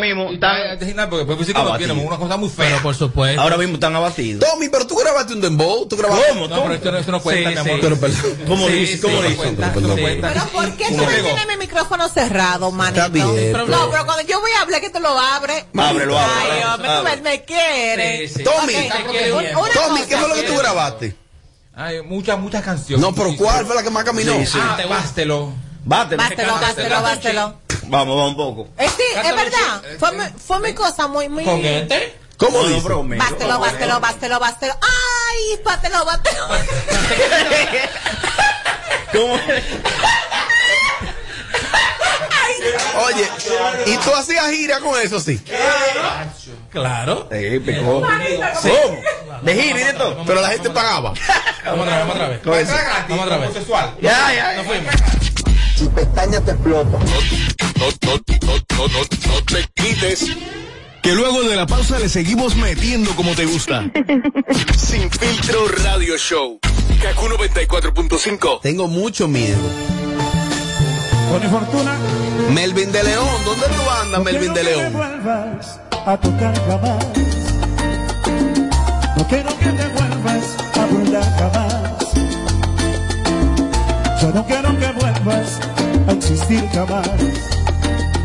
mismo están porque después sí que lo tienen una cosa muy fea. Pero por supuesto. Ahora mismo están abatidos. Tommy, pero tú grabaste un dembow, tú grabaste. ¿Cómo? No, pero esto no, esto no cuenta, Sí, mi amor. sí. Pero. ¿Cómo Sí, dice? sí, ¿Cómo no dice? no. Pero ¿por qué tú digo. tienes mi micrófono cerrado, manito? Está bien, pero- No, pero cuando yo voy a hablar que tú lo abres. Ábrelo, Ay, ábrelo. hombre, tú me, quieres. Tommy, Tommy. ¿qué fue lo que tú grabaste? Hay muchas, muchas canciones. No, pero ¿cuál fue la que más caminó? Sí, sí. Ah, bástelo. Bátelo. Bástelo, bástelo, bástelo. Vamos, vamos un poco. Eh, sí, es verdad. sí. Fue, mi- fue mi cosa muy, muy. ¿Con este? ¿Cómo dice? Bástelo, bástelo, bástelo, bástelo. Ay, bástelo, bástelo. ¿Cómo es? Oye, ¿y tú hacías gira con eso, sí? Claro. Eh, picó. ¿Cómo? De gira y de todo. Pero la gente pagaba. Vamos otra vez, vamos otra vez. Vamos otra vez. Ya, ya, Nos ya. fuimos. No, no, no, no, no, no te quites. Que luego de la pausa le seguimos metiendo como te gusta. Sin filtro radio show. Kaku 94.5. Tengo mucho miedo. Con fortuna. Melvin de León, ¿dónde tú andas, Melvin de No quiero que León? vuelvas a tocar jamás. No quiero que te Yo no quiero que vuelvas a existir jamás.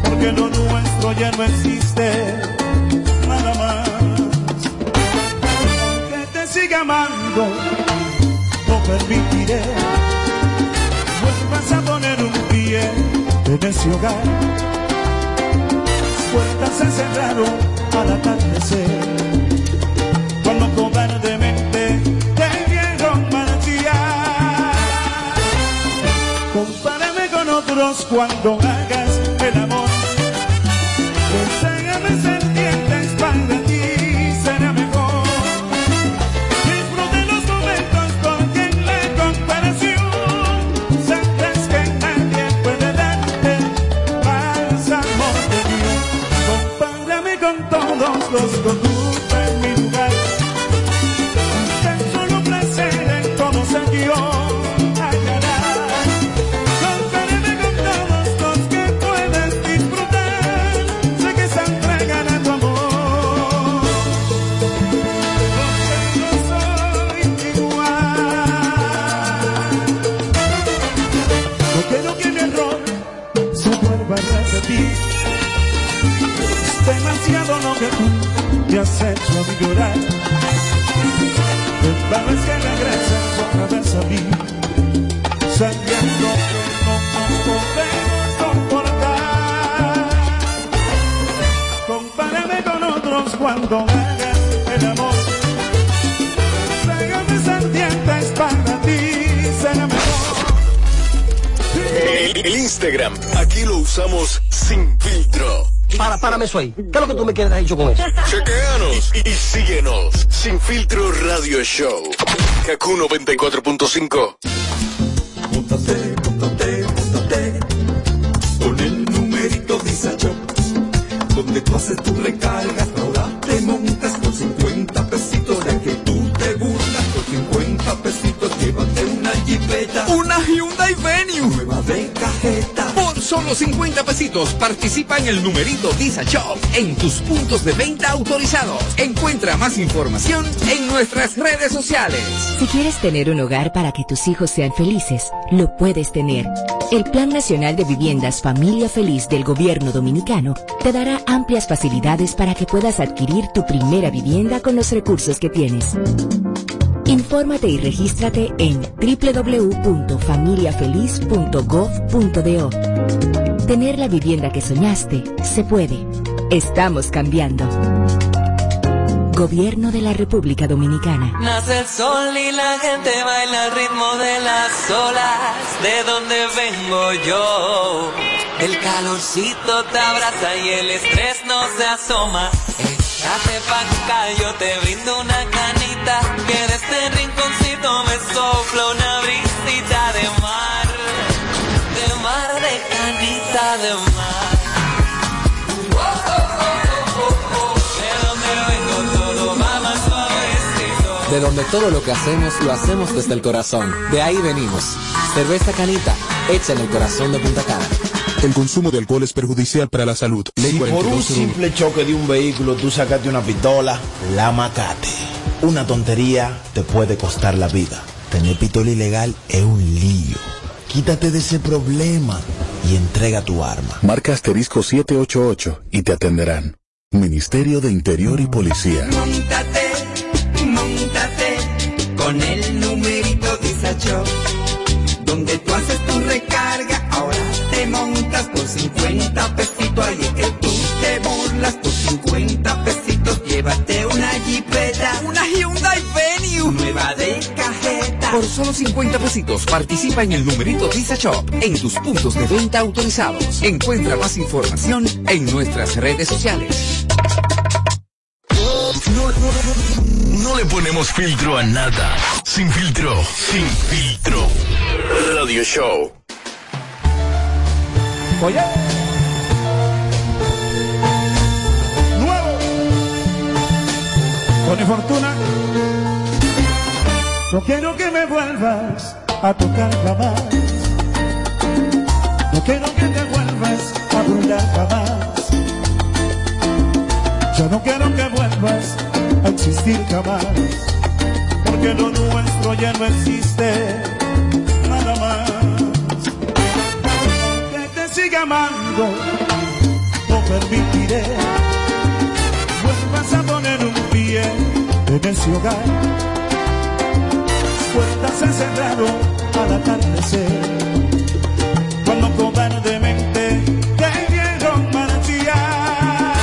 Porque lo nuestro ya no existe. Nada más. Aunque te siga amando, no permitiré. Vuelvas a poner un pie en ese hogar puertas se cerraron al atardecer. Cuando hagas el amor. Enséñame eso ahí. ¿Qué es lo que tú me quieres dicho con eso? Chequeanos y, síguenos. Sin filtro radio show. Kaku 94.5. 50 pesitos participa en el numerito Visa Shop en tus puntos de venta autorizados. Encuentra más información en nuestras redes sociales. Si quieres tener un hogar para que tus hijos sean felices, lo puedes tener. El Plan Nacional de Viviendas Familia Feliz del Gobierno Dominicano te dará amplias facilidades para que puedas adquirir tu primera vivienda con los recursos que tienes. Infórmate y regístrate en www.familiafeliz.gov.do. Tener la vivienda que soñaste se puede. Estamos cambiando. Gobierno de la República Dominicana. Nace el sol y la gente baila al ritmo de las olas. De donde vengo yo. El calorcito te abraza y el estrés no se asoma. Échate pa' acá, yo te brindo una canita. Que de este rinconcito me sopla una brisita de mar. De mar, de canita, de mar. De donde todo lo que hacemos lo hacemos desde el corazón. De ahí venimos. Cerveza Canita, hecha en el corazón de Punta Cana. El consumo de alcohol es perjudicial para la salud. Ley Si por un 4201. simple choque de un vehículo tú sacaste una pistola, la macate. Una tontería te puede costar la vida. Tener pistola ilegal es un lío. Quítate de ese problema y entrega tu arma. Marca asterisco 788 y te atenderán. Ministerio de Interior y Policía. Montate, montate con el numerito Disacho. Donde tú haces tu recarga, Por solo 50 pesitos participa en el numerito Visa Shop en tus puntos de venta autorizados. Encuentra más información en nuestras redes sociales. No, no, no, no le ponemos filtro a nada. Sin filtro, sin filtro. Radio Show. Oye. Nuevo. Tony Fortuna. No quiero que me vuelvas a tocar jamás. No quiero que te vuelvas a burlar jamás. Yo no quiero que vuelvas a existir jamás. Porque lo nuestro ya no existe. Nada más que te siga amando, no permitiré vuelvas a poner un pie en ese hogar. Puertas se cerraron al atardecer, cuando cobardemente te dieron marchar.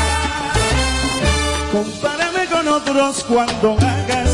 Compárame con otros cuando hagas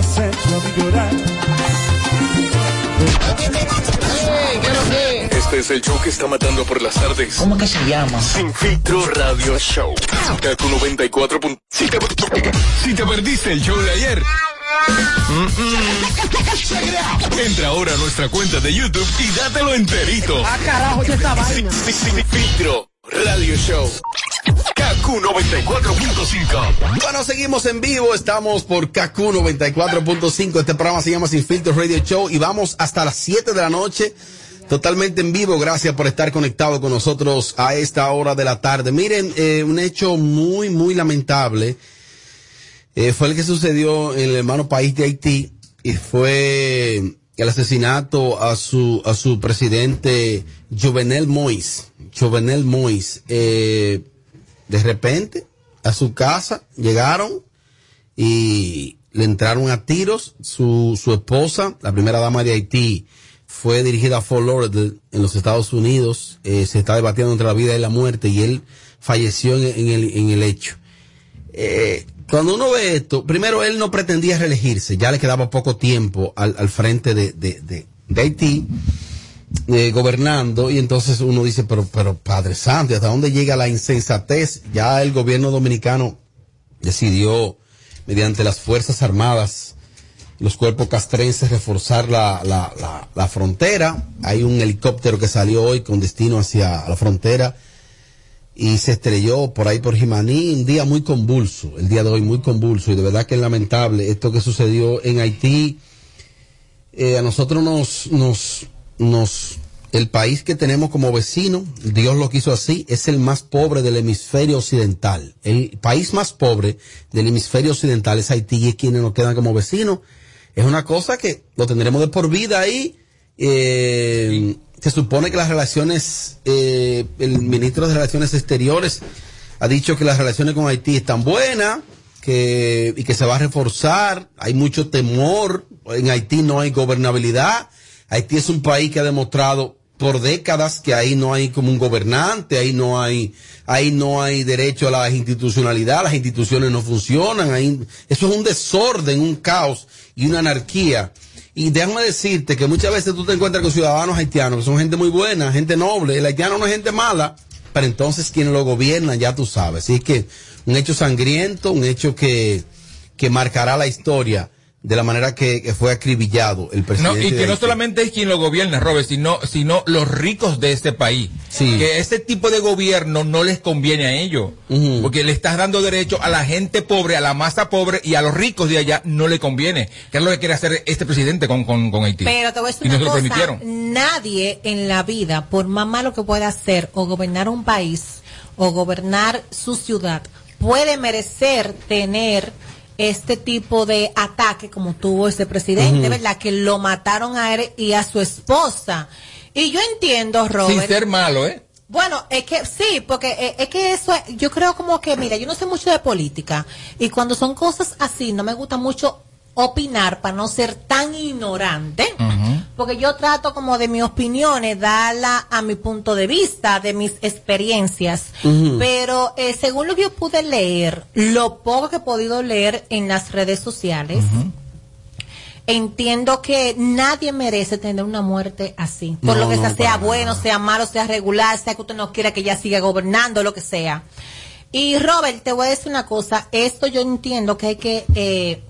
has hecho a mí llorar. Este es el show que está matando por las tardes. ¿Cómo que se llama? Sin filtro radio show. Kaku 94. pun- Si te, si te perdiste el show de ayer. mm, mm. Entra ahora a nuestra cuenta de YouTube y dátelo enterito. Ah, carajo, ya está vaina. Sin, sin filtro radio show. Kaku 94.5. Bueno, seguimos en vivo, estamos por KQ 94.5, este programa se llama Sin Filtros Radio Show y vamos hasta las 7 de la noche, totalmente en vivo, gracias por estar conectado con nosotros a esta hora de la tarde. Miren, eh, un hecho muy, muy lamentable eh, fue el que sucedió en el hermano país de Haití y fue el asesinato a su, a su presidente Jovenel Moïse. Jovenel Moïse. Eh, de repente, a su casa llegaron y le entraron a tiros. Su, su esposa, la primera dama de Haití, fue dirigida a Fort Lauderdale en los Estados Unidos. Eh, se está debatiendo entre la vida y la muerte y él falleció en, en el, en el hecho. Eh, cuando uno ve esto, primero él no pretendía reelegirse, ya le quedaba poco tiempo al, al frente de, de, de, de Haití, eh, gobernando, y entonces uno dice, pero, pero Padre Santo, ¿y ¿hasta dónde llega la insensatez? Ya el gobierno dominicano decidió, mediante las Fuerzas Armadas, los cuerpos castrenses, reforzar la, la, la, la frontera. Hay un helicóptero que salió hoy con destino hacia la frontera y se estrelló por ahí por Jimaní, un día muy convulso, el día de hoy muy convulso y de verdad que es lamentable esto que sucedió en Haití. Eh, a nosotros nos, nos, nos, el país que tenemos como vecino, Dios lo quiso así, es el más pobre del hemisferio occidental. El país más pobre del hemisferio occidental es Haití y es quienes nos quedan como vecinos. Es una cosa que lo tendremos de por vida ahí. Eh, se supone que las relaciones, eh, el ministro de Relaciones Exteriores ha dicho que las relaciones con Haití están buenas que, y que se va a reforzar. Hay mucho temor. En Haití no hay gobernabilidad. Haití es un país que ha demostrado por décadas que ahí no hay como un gobernante, ahí no hay, ahí no hay derecho a la institucionalidad, las instituciones no funcionan, ahí, eso es un desorden, un caos y una anarquía. Y déjame decirte que muchas veces tú te encuentras con ciudadanos haitianos que son gente muy buena, gente noble, el haitiano no es gente mala, pero entonces quienes lo gobiernan ya tú sabes. Así que un hecho sangriento, un hecho que, que marcará la historia de la manera que, que fue acribillado el No, presidente. y de que no solamente es quien lo gobierna, Robert, sino, sino los ricos de este país. Sí. Que este tipo de gobierno no les conviene a ellos. Porque le estás dando derecho a la gente pobre, a la masa pobre y a los ricos de allá no le conviene. Que es lo que quiere hacer este presidente con, con, con Haití. Pero te voy a decir y no una se lo cosa, permitieron. nadie en la vida, por más malo que pueda hacer o gobernar un país o gobernar su ciudad, puede merecer tener este tipo de ataque como tuvo ese presidente, Ujú. ¿verdad? Que lo mataron a él y a su esposa. Y yo entiendo, Robert. Sin ser malo, ¿eh? Bueno, es que sí, porque eh, es que eso, es- yo creo como que, mira, yo no sé mucho de política y cuando son cosas así, no me gusta mucho opinar para no ser tan ignorante, porque yo trato como de mis opiniones, darla a mi punto de vista, de mis experiencias, pero eh, según lo que yo pude leer, lo poco que he podido leer en las redes sociales, entiendo que nadie merece tener una muerte así. Por No, lo que no, sea, sea bueno, sea malo, sea regular, sea que usted no quiera que ella siga gobernando, lo que sea. Y Robert, te voy a decir una cosa. Esto yo entiendo que hay que eh,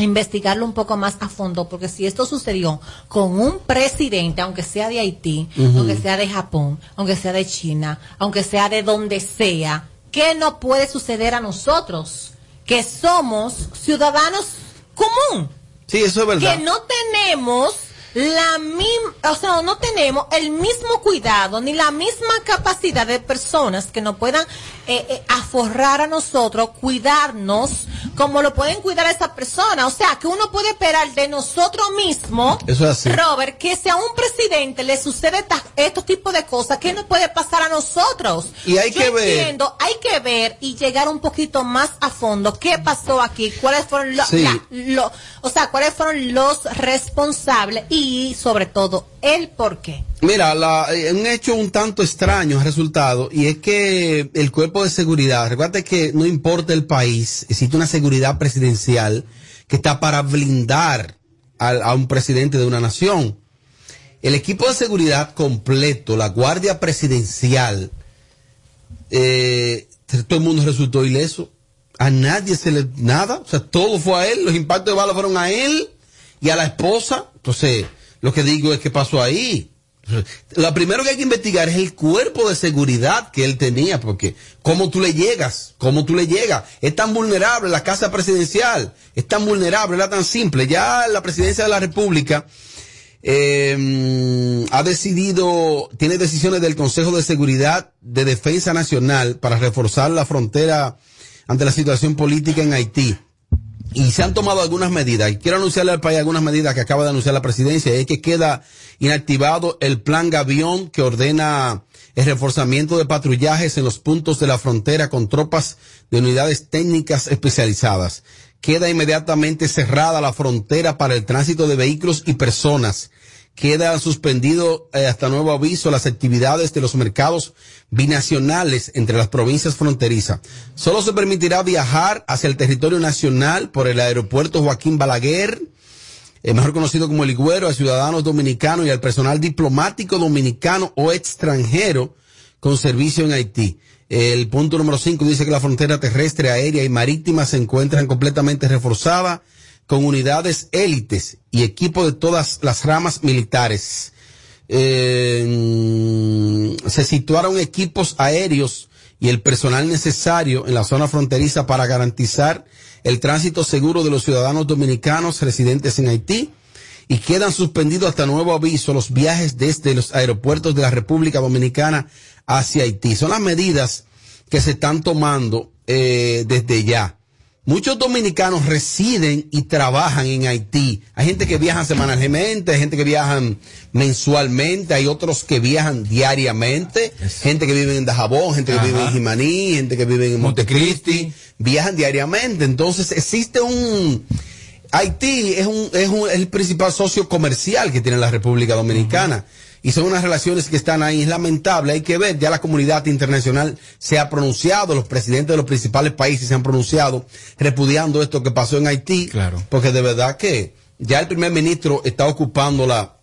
investigarlo un poco más a fondo, porque si esto sucedió con un presidente, aunque sea de Haití, aunque sea de Japón, aunque sea de China, aunque sea de donde sea, ¿qué no puede suceder a nosotros? Que somos ciudadanos común Sí, eso es verdad. que no tenemos la misma, o sea, no tenemos el mismo cuidado ni la misma capacidad de personas que nos puedan eh, eh, aforrar a nosotros, cuidarnos, como lo pueden cuidar a esa persona. O sea, que uno puede esperar de nosotros mismos, Eso es así. Robert, que si a un presidente le sucede estos tipos de cosas, ¿qué nos puede pasar a nosotros? Y hay Yo que ver- entiendo, hay que ver y llegar un poquito más a fondo qué pasó aquí, cuáles fueron los, Sí. la- lo- o sea, cuáles fueron los responsables y sobre todo el por qué. Mira, la- eh, un hecho un tanto extraño ha resultado y es que el cuerpo de seguridad, recuerda que no importa el país, existe una seguridad presidencial que está para blindar al- a, un presidente de una nación. El equipo de seguridad completo, la guardia presidencial, eh, todo el mundo resultó ileso. A nadie se le nada, o sea, todo fue a él, los impactos de bala fueron a él y a la esposa. Entonces, lo que digo es que pasó ahí. Lo primero que hay que investigar es el cuerpo de seguridad que él tenía, porque cómo tú le llegas, cómo tú le llegas. Es tan vulnerable la casa presidencial, es tan vulnerable, era tan simple. Ya la presidencia de la República eh, ha decidido, tiene decisiones del Consejo de Seguridad de Defensa Nacional para reforzar la frontera ante la situación política en Haití. Y se han tomado algunas medidas. Y quiero anunciarle al país algunas medidas que acaba de anunciar la presidencia. Es que queda inactivado el plan Gavión que ordena el reforzamiento de patrullajes en los puntos de la frontera con tropas de unidades técnicas especializadas. Queda inmediatamente cerrada la frontera para el tránsito de vehículos y personas. Queda suspendido eh, hasta nuevo aviso las actividades de los mercados binacionales entre las provincias fronterizas. Solo se permitirá viajar hacia el territorio nacional por el aeropuerto Joaquín Balaguer, eh, mejor conocido como el Higüero, a ciudadanos dominicanos y al personal diplomático dominicano o extranjero con servicio en Haití. El punto número 5 dice que la frontera terrestre, aérea y marítima se encuentran completamente reforzada con unidades élites y equipo de todas las ramas militares. Eh, se situaron equipos aéreos y el personal necesario en la zona fronteriza para garantizar el tránsito seguro de los ciudadanos dominicanos residentes en Haití y quedan suspendidos hasta nuevo aviso los viajes desde los aeropuertos de la República Dominicana hacia Haití. Son las medidas que se están tomando eh, desde ya. Muchos dominicanos residen y trabajan en Haití. Hay gente que viaja semanalmente, hay gente que viajan mensualmente, hay otros que viajan diariamente, gente que vive en Dajabón, gente que vive en Jimaní, gente que vive en Montecristi, viajan diariamente. Entonces existe un Haití es, un, es, un- es el principal socio comercial que tiene la República Dominicana. Y son unas relaciones que están ahí. Es lamentable, hay que ver. Ya la comunidad internacional se ha pronunciado, los presidentes de los principales países se han pronunciado repudiando esto que pasó en Haití. Claro. Porque de verdad que ya el primer ministro está ocupando la,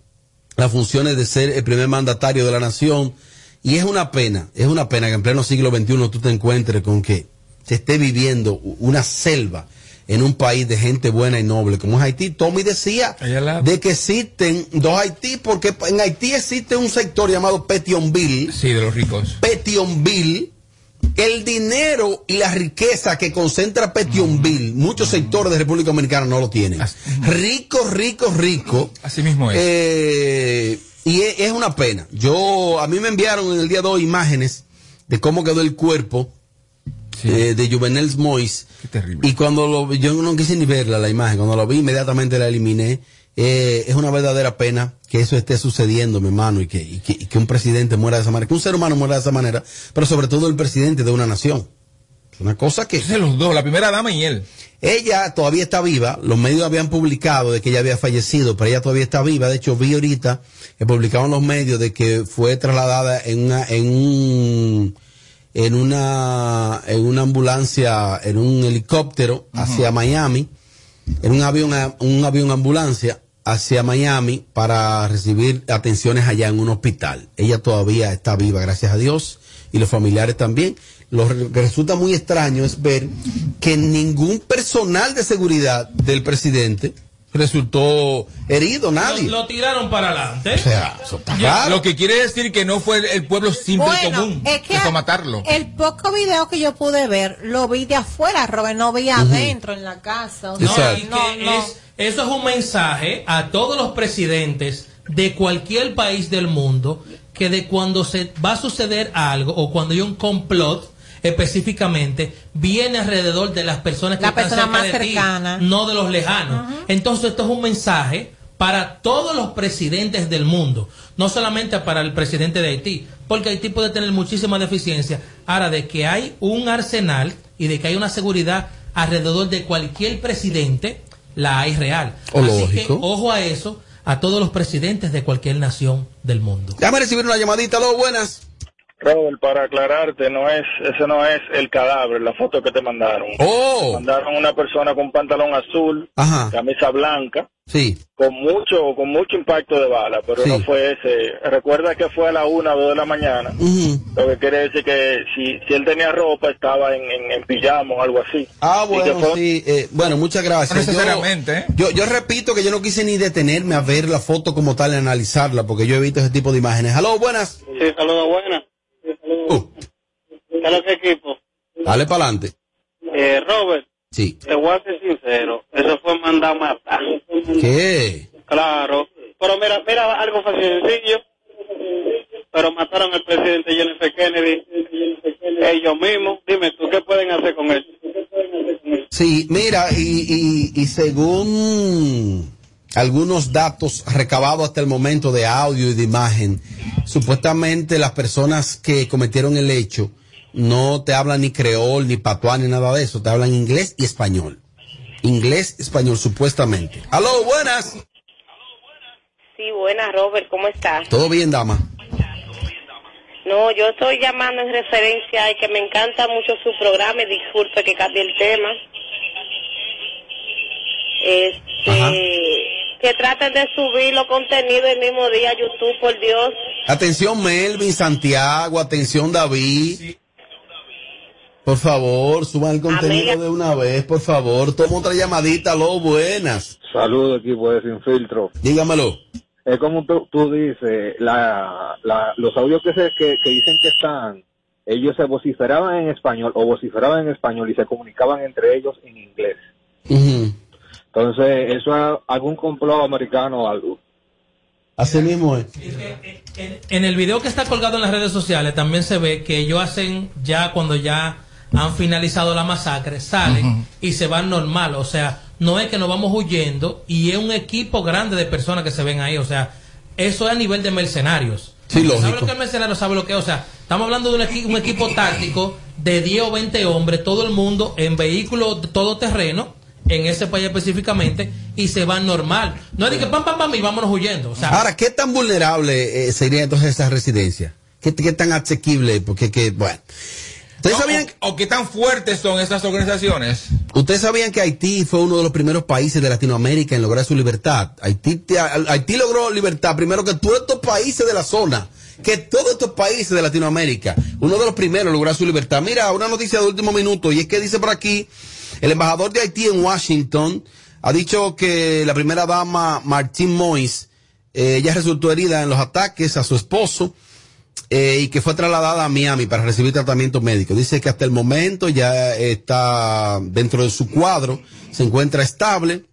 las funciones de ser el primer mandatario de la nación. Y es una pena, es una pena que en pleno siglo XXI tú te encuentres con que se esté viviendo una selva en un país de gente buena y noble como es Haití. Tommy decía de que existen dos Haití, porque en Haití existe un sector llamado Petionville. Sí, de los ricos. Petionville. El dinero y la riqueza que concentra Petionville, muchos sectores de República Dominicana no lo tienen. Rico, rico, rico. Así mismo es. Eh, y es, es una pena. Yo, a mí me enviaron en el día de hoy imágenes de cómo quedó el cuerpo eh, de Juvenel Mois. Qué terrible. Y cuando lo vi- yo no quise ni verla la imagen, cuando lo vi inmediatamente la eliminé. Eh, es una verdadera pena que eso esté sucediendo, mi hermano, y que, y que, y que un presidente muera de esa manera, que un ser humano muera de esa manera, pero sobre todo el presidente de una nación. Es una cosa que... los dos, la primera dama y él. Ella todavía está viva, los medios habían publicado de que ella había fallecido, pero ella todavía está viva. De hecho, vi ahorita que publicaban los medios de que fue trasladada en una, en un, en una, en una ambulancia, en un helicóptero hacia Miami, en un avión, un avión ambulancia hacia Miami para recibir atenciones allá en un hospital. Ella todavía está viva, gracias a Dios, y los familiares también. Lo que resulta muy extraño es ver que ningún personal de seguridad del presidente resultó herido, nadie. Lo, lo tiraron para adelante. O sea, eso está Ya, raro. Lo que quiere decir que no fue el, el pueblo simple y común es que fue matarlo. El poco video que yo pude ver, lo vi de afuera, Robert, no vi adentro en la casa. O sea, No, y no, que no. es- eso es un mensaje a todos los presidentes de cualquier país del mundo que de cuando se va a suceder algo o cuando hay un complot específicamente viene alrededor de las personas que La están persona cerca más de ti, cercana. no de los lejanos. Entonces esto es un mensaje para todos los presidentes del mundo, no solamente para el presidente de Haití, porque Haití puede tener muchísima deficiencia. Ahora, de que hay un arsenal y de que hay una seguridad alrededor de cualquier presidente, la hay real. O Así lógico. que ojo a eso, a todos los presidentes de cualquier nación del mundo. Déjame recibir una llamadita, lo buenas. Robert, para aclararte, no es, ese no es el cadáver, la foto que te mandaron. Oh. Mandaron una persona con pantalón azul, Ajá. camisa blanca, Sí. con mucho, con mucho impacto de bala, pero Sí. no fue ese. Recuerda que fue a la una o dos de la mañana, lo que quiere decir que si, si él tenía ropa estaba en, en, en pijama o algo así. Ah, bueno, fue- sí. eh, bueno, muchas gracias. No necesariamente, ¿eh? Yo, yo, yo repito que yo no quise ni detenerme a ver la foto como tal y analizarla, porque yo he visto ese tipo de imágenes. Aló, buenas. Sí, saludos, buenas. ¿Qué es lo que equipo? Dale para adelante. Eh, Robert, Sí. te voy a ser sincero, eso fue mandado a matar. ¿Qué? Claro. Pero mira, mira algo fácil sencillo. Pero mataron al presidente John F. Kennedy ellos mismos. Dime tú, ¿qué pueden hacer con él? Sí, mira, y, y, y según algunos datos recabados hasta el momento de audio y de imagen, supuestamente las personas que cometieron el hecho no te hablan ni creol, ni patuá, ni nada de eso, te hablan inglés y español. Inglés, español, supuestamente. Aló, buenas. Sí, buenas, Robert, ¿cómo estás? ¿Todo bien, dama? No, yo estoy llamando en referencia a que me encanta mucho su programa y disculpe que cambie el tema. Este, que traten de subir los contenidos el mismo día a YouTube, por Dios. Atención Melvin, Santiago, atención David. Por favor, suban el contenido Amiga. de una vez, por favor. Toma otra llamadita, lo buenas. Saludos equipo de Sin Filtro. Dígamelo. Es como tú, tú dices, la, la, los audios que, se, que, que dicen que están, ellos se vociferaban en español o vociferaban en español y se comunicaban entre ellos en inglés. Entonces, eso es algún complot americano o algo. Así mismo es. En el video que está colgado en las redes sociales también se ve que ellos hacen ya cuando ya han finalizado la masacre, salen y se van normal. O sea, no es que nos vamos huyendo y es un equipo grande de personas que se ven ahí. O sea, eso es a nivel de mercenarios. Sí, ¿Sabe lógico. lo que el mercenario sabe lo que es? O sea, estamos hablando de un, equi- un equipo táctico de 10 o 20 hombres, todo el mundo en vehículos todoterreno en ese país específicamente y se van normal. No es de que pam, pam, pam y vámonos huyendo. Ahora, ¿qué tan vulnerable eh, sería entonces esa residencia? ¿Qué, qué tan asequible? Porque, que, bueno. ¿Ustedes O- sabían, o, o qué tan fuertes son esas organizaciones? ¿Ustedes sabían que Haití fue uno de los primeros países de Latinoamérica en lograr su libertad? Haití, te- Haití logró libertad primero que todos estos países de la zona, que todos estos países de Latinoamérica, uno de los primeros en lograr su libertad. Mira, una noticia de último minuto, y es que dice por aquí, el embajador de Haití en Washington ha dicho que la primera dama, Martín Mois, eh, ella resultó herida en los ataques a su esposo eh, y que fue trasladada a Miami para recibir tratamiento médico. Dice que hasta el momento ya está dentro de su cuadro, se encuentra estable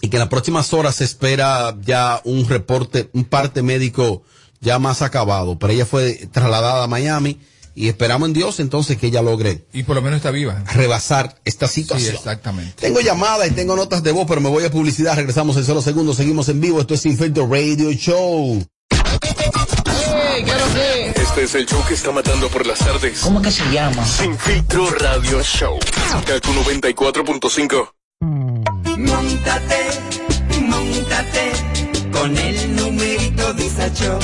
y que en las próximas horas se espera ya un reporte, un parte médico ya más acabado. Pero ella fue trasladada a Miami y esperamos en Dios entonces que ella logre Y por lo menos está viva. rebasar esta Sí, situación. exactamente. Tengo llamadas y tengo notas de voz, pero me voy a publicidad. Regresamos en solo segundos. Seguimos en vivo. Esto es Sin Filtro Radio Show. Este es el show que está matando por las tardes. ¿Cómo que se llama? Sin filtro radio show. Kaku 94.5. Montate, montate con el numerito Disacho.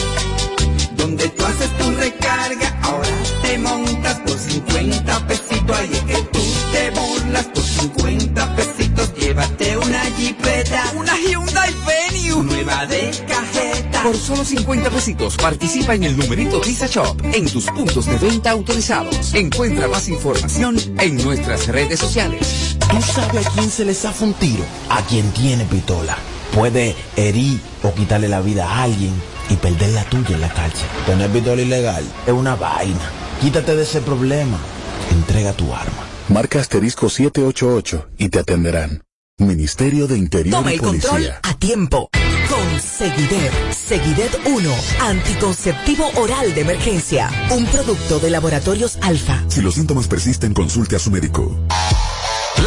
Donde tú haces tu recarga, ahora te montas por 50 pesitos. Ahí es que tú te burlas por 50 pesitos. Llévate una jipeta, una Hyundai Venue, nueva de cajeta. Por solo 50 pesitos participa en el numerito Visa Shop en tus puntos de venta autorizados. Encuentra más información en nuestras redes sociales. ¿Tú sabes a quién se le zafa un tiro? A quien tiene pistola. Puede herir o quitarle la vida a alguien y perder la tuya en la cárcel. Tener pistola ilegal es una vaina. Quítate de ese problema. Entrega tu arma. Marca asterisco 788 y te atenderán. Ministerio de Interior Toma y el control Policía. a tiempo. Con Seguidet. Seguidet 1. Anticonceptivo oral de emergencia. Un producto de laboratorios alfa. Si los síntomas persisten, consulte a su médico.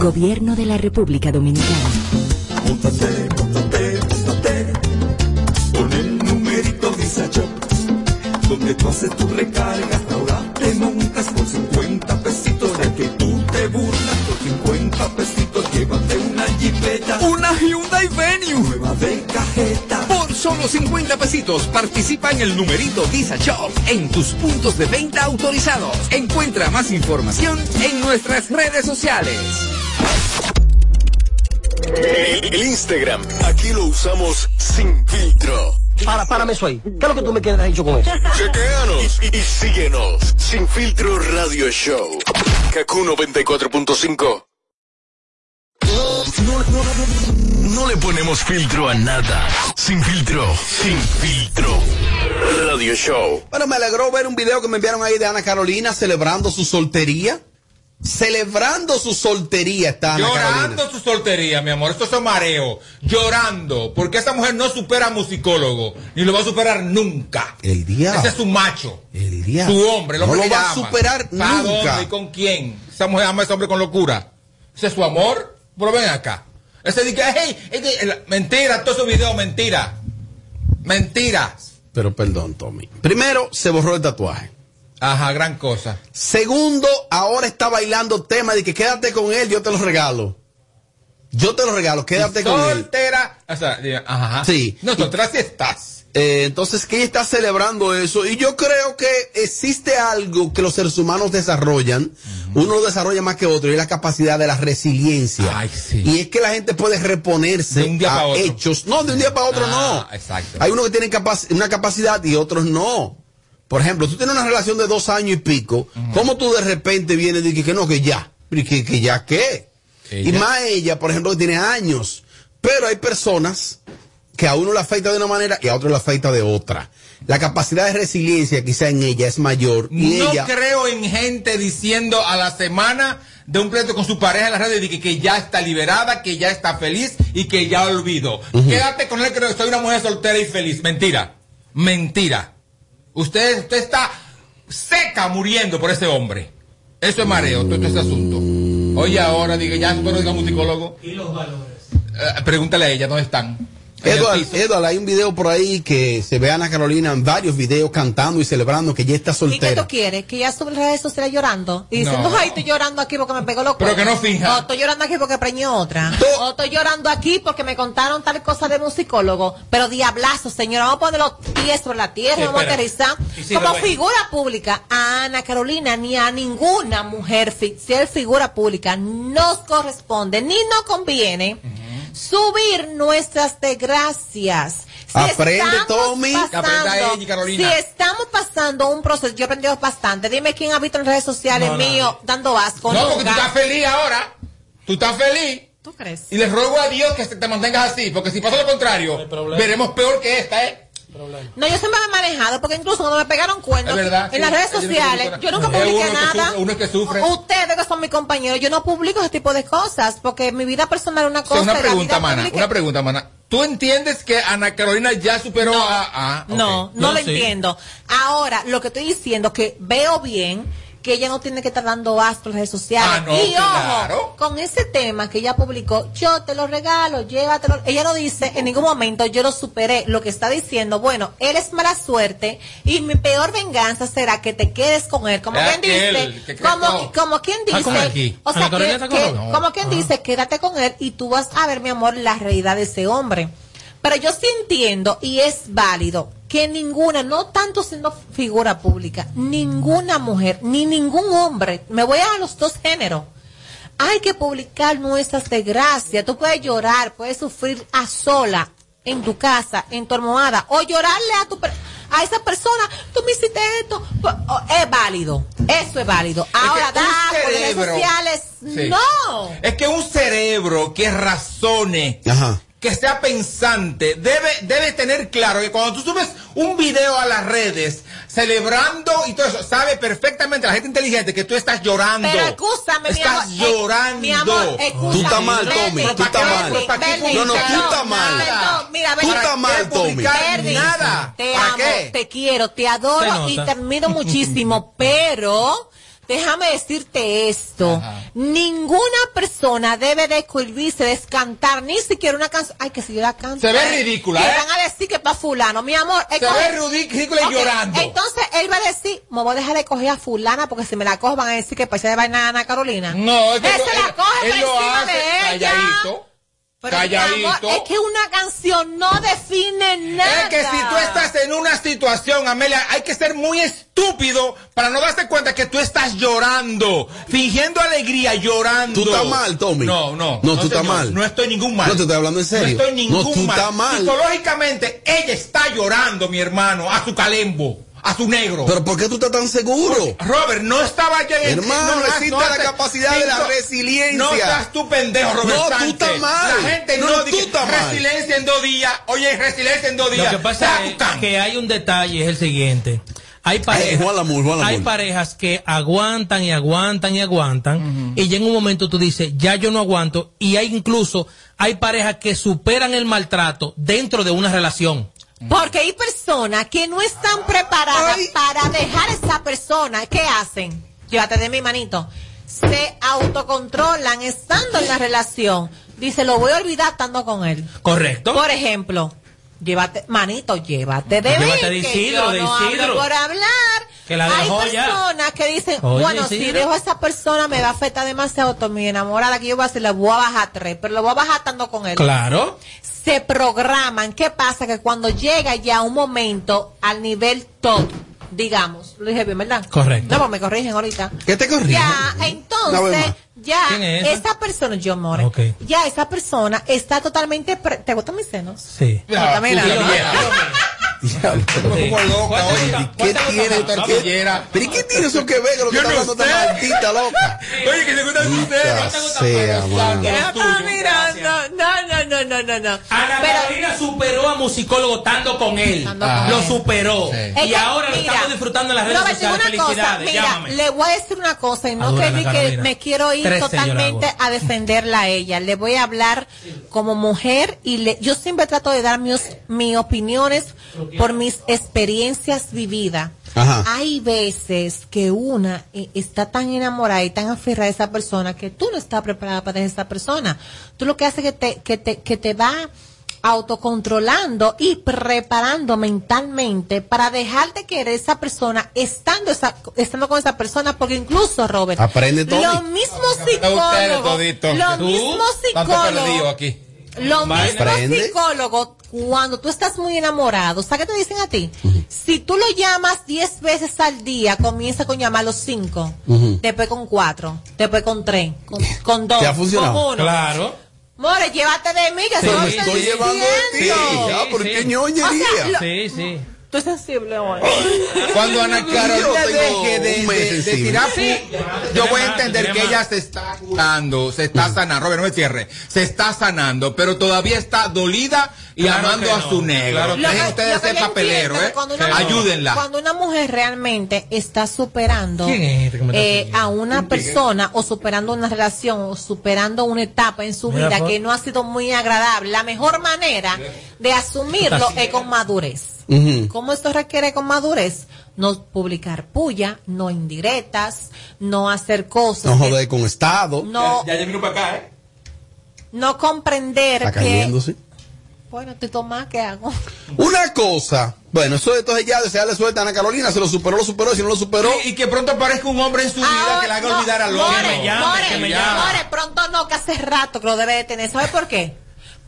Gobierno de la República Dominicana. Móntate, móntate, móntate con el numerito Visa Shop. Donde tú haces tu recarga, ahora te montas por 50 pesitos. De que tú te burlas por 50 pesitos. Llévate una jipeta, Una Hyundai Venue. nueva de cajeta. Por solo 50 pesitos participa en el numerito Visa Shop en tus puntos de venta autorizados. Encuentra más información en nuestras redes sociales. El, el Instagram, aquí lo usamos sin filtro. Para, párame eso ahí. ¿Qué es lo que tú me quieres dicho con eso? Chequeanos y, y síguenos. Sin filtro radio show. Kaku 94.5. No, no, no le ponemos filtro a nada. Sin filtro, sin filtro. Radio show. Bueno, me alegró ver un video que me enviaron ahí de Ana Carolina celebrando su soltería. Celebrando su soltería está Ana Carolina. Llorando su soltería, mi amor. Esto es mareo. Llorando. Porque esa mujer no supera a musicólogo. Ni lo va a superar nunca. El diablo. Ese es su macho. El diablo. Su hombre. El No lo que va a superar ¿Para nunca. dónde y con quién? Esa mujer ama a ese hombre con locura. Ese es su amor. Pero ven acá. Ese dice, hey, hey, hey, mentira, todo su video, mentira. Mentira. Pero perdón, Tommy. Primero, se borró el tatuaje. Ajá, gran cosa. Segundo, ahora está bailando tema de que quédate con él, yo te lo regalo. Yo te lo regalo, quédate con él. Soltera. O sea, ajá. Sí. No, soltera sí estás. Eh, entonces, ella está celebrando eso. Y yo creo que existe algo que los seres humanos desarrollan. Uno lo desarrolla más que otro, y es la capacidad de la resiliencia. Y es que la gente puede reponerse De un día a otro. hechos. No, de un día para otro no. Ah, Exacto. Hay unos que tienen capac- una capacidad y otros no. Por ejemplo, tú tienes una relación de dos años y pico. ¿Cómo tú de repente vienes y dices que no, que ya? ¿Y que, que ya qué? Y más ella, por ejemplo, que tiene años. Pero hay personas que a uno le afecta de una manera y a otro le afecta de otra. La capacidad de resiliencia quizá en ella es mayor. Y no ella, creo en gente diciendo a la semana de un pleito con su pareja en las redes de que, que ya está liberada, que ya está feliz y que ya olvidó. Quédate con él, creo que soy una mujer soltera y feliz. Mentira. Mentira. Usted, usted está seca muriendo por ese hombre. Eso es mareo, todo, ese asunto. Oye, ahora, diga, ya, tú no digamos un psicólogo. Y los valores. Eh, pregúntale a ella, ¿dónde están? Edward. Edward, hay un video por ahí que se ve a Ana Carolina en varios videos cantando y celebrando que ya está ¿Y qué soltera. tú quieres? Que ya sube en redes sociales llorando. Y diciendo, No. ay, estoy llorando aquí porque me pegó los Pero que cuernos". no finja. O estoy llorando aquí porque preñó otra. O estoy llorando aquí porque me contaron tal cosa de un psicólogo. Pero diablazo, señora, vamos a poner los pies sobre la tierra, Sí, vamos a aterrizar. Como figura pública, a Ana Carolina ni a ninguna mujer, ser figura pública, nos corresponde ni nos conviene subir nuestras desgracias. Si Aprende, estamos Tommy. Que aprenda pasando- ella, Carolina. Si estamos pasando un proceso, yo he aprendido bastante. Dime quién ha visto en redes sociales No, no, míos dando asco. No, porque tú estás feliz ahora. Tú estás feliz. ¿Tú crees? Y les ruego a Dios que te mantengas así, porque si pasa lo contrario, veremos peor que esta, ¿eh? No, yo siempre me he manejado, porque incluso cuando me pegaron cuernos verdad, en sí. las redes sociales, yo nunca publiqué uno nada. sufre, uno que sufre. Ustedes que son mis compañeros, yo no publico ese tipo de cosas, porque mi vida personal es una O cosa. sea, una pregunta, vida mana, pública- una pregunta, mana. ¿Tú entiendes que Ana Carolina ya superó a... No, no, lo entiendo. Ahora, lo que estoy diciendo que veo bien que ella no tiene que estar dando las redes sociales. Ah, no, y claro. ojo, con ese tema que ella publicó, yo te lo regalo, llévatelo. Ella no dice en ningún momento yo lo superé. Lo que está diciendo, bueno, eres mala suerte y mi peor venganza será que te quedes con él. Como Es quien dice, que como, como quien dice, o sea, que- él. No. como quien dice, quédate con él y tú vas a ver, mi amor, la realidad de ese hombre. Pero yo sí entiendo y es válido que ninguna, no tanto siendo figura pública, ninguna mujer, ni ningún hombre, me voy a los dos géneros, hay que publicar nuestras desgracias. Tú puedes llorar, puedes sufrir a sola, en tu casa, en tu almohada, o llorarle a tu per- a esa persona, tú me hiciste esto. Pues, oh, Es válido, eso es válido. Ahora, da por redes sociales, Sí. no. Es que un cerebro que razone, que sea pensante, debe, debe tener claro que cuando tú subes un video a las redes celebrando y todo eso, sabe perfectamente la gente inteligente que tú estás llorando. Pero escúchame, mi estás amor, eh, llorando. mi amor, escúchame. Tú estás mal, Tommy, tú estás mal. No, no, tú estás mal. mira, Tú estás mal, Tommy. Nada. Te ¿Para amo, qué? te quiero, te adoro y te admiro muchísimo, pero déjame decirte esto. Ninguna persona debe de cohibirse, de cantar ni siquiera una canción. Ay, que si yo la canto. Se ve ridícula, ¿eh? van a decir que para fulano, mi amor. Se coge- ve ridícula y llorando. Entonces él va a decir, me voy a dejar de coger a fulana porque si me la cojo van a decir que parece de vaina a Ana Carolina. No, es que Él se la coge él por encima hace de ella. calladito. Pero, mi amor, calladito. es que una canción no define nada. Es que si tú estás en una situación, Amelia, hay que ser muy estúpido para no darte cuenta que tú estás llorando, fingiendo alegría, llorando. Tú estás mal, Tommy. No, no. No, tú estás mal. No estoy ningún mal. No te estoy hablando en serio. No estoy ningún No, tú mal. estás mal. Psicológicamente, ella está llorando, mi hermano, a su calembo, a su negro. Pero ¿por qué tú estás tan seguro? Robert, no estaba yo en Hermano, no, existe no, la te- capacidad de la resiliencia. No estás tú pendejo, Robert. No, tú estás mal. La gente no, No, tú dice estás mal. resiliencia en dos días. Oye, resiliencia en dos días. Lo que pasa es que hay un detalle, es el siguiente. Hay parejas, Juan Lamour, Juan Lamour. hay parejas que aguantan y aguantan y aguantan y ya en un momento tú dices, ya yo no aguanto y hay incluso, hay parejas que superan el maltrato dentro de una relación. Porque hay personas que no están preparadas para dejar a esa persona. ¿Qué hacen? Llévate de mi manito. Se autocontrolan estando en la relación. Dice, lo voy a olvidar estando con él. ¿Correcto? Por ejemplo, llévate, manito, llévate de Llévate mí, de que Isidro, yo de no hablo Isidro. por hablar. Que la Hay ya. personas que dicen, Oye, bueno, si dejo a esa persona me va a afectar demasiado. Estoy mi enamorada que yo voy a hacer, le voy a bajar tres, pero lo voy a bajar estando con él. Claro. Se programan. ¿Qué pasa? Que cuando llega ya un momento al nivel top, digamos, lo dije bien, ¿verdad? Correcto. No, pues me corrigen ahorita. ¿Qué te corrigen? Ya, entonces, ya, ¿Quién es esa? esa persona, yo more, Ok. ya esa persona está totalmente, pre- ¿te gustan mis senos? Sí. No, Como loca, oye. ¿Qué tiene? tortillera. ¿Pero y qué tiene eso que ver con lo que está hablando esta sé. maldita loca? Oye, que se mano. ¿Qué está mirando? No, no, no, no, no. Ana Pero- Carolina superó a musicólogo estando con él. Lo superó. Y ahora lo estamos disfrutando en las redes sociales. una cosa, Felicidades, mira, le voy a decir una cosa y no Adora que, me quiero ir totalmente a defenderla a ella. Le voy a hablar como mujer y le, yo siempre trato de dar mis, mis opiniones por mis experiencias vividas. Ajá. Hay veces que una eh, está tan enamorada y tan aferrada a esa persona que tú no estás preparada para esa persona. Tú lo que haces es que te, que te, que te va autocontrolando y preparando mentalmente para dejar de querer esa persona estando esa, estando con esa persona porque incluso Robert Aprende todo. lo mismo Ustedes psicólogo todito. lo Lo mismo psicólogo cuando tú estás muy enamorado ¿sabes qué te dicen a ti? si tú lo llamas 10 veces al día comienza con llamarlo 5 Ujú. después con 4 después con 3 con, con 2 ¿Te ha funcionado? con 1 Claro. More, llévate de mí, que Sí, estoy llevando de ti. Ah, ¿por qué ñoñería? O sea, lo- Sí, sí. Tú eres sensible hoy. Cuando Ana Carolina Yo tengo deje de, un mes de- de tirar Sí. yo voy a entender que ella se está curando, se está sanando. Robert, no me cierre. Se está sanando, pero todavía está dolida y Claro amando a no. su negro. Claro Dejen ustedes ser papelero, entiendo ¿eh? es cuando una- Ayúdenla. Cuando una mujer realmente está superando ¿Quién es este eh, a una persona o superando una relación o superando una etapa en su vida que no ha sido muy agradable, la mejor manera de asumirlo es con madurez. ¿Cómo esto requiere con madurez? No publicar puya, no indirectas, no hacer cosas. No que- joder con Estado. no, Ya, ya vino para acá, ¿eh? no comprender Está que. Bueno, te tomas, ¿qué hago? Una cosa. Bueno, eso entonces ya desearle suelta a Ana Carolina. Se lo superó, lo superó. Si no lo superó. Y, y que pronto aparezca un hombre en su vida que le haga no, olvidar al More, otro. me llame, More, que me llame. More, pronto no, que hace rato que lo debe de tener. ¿Sabes por qué?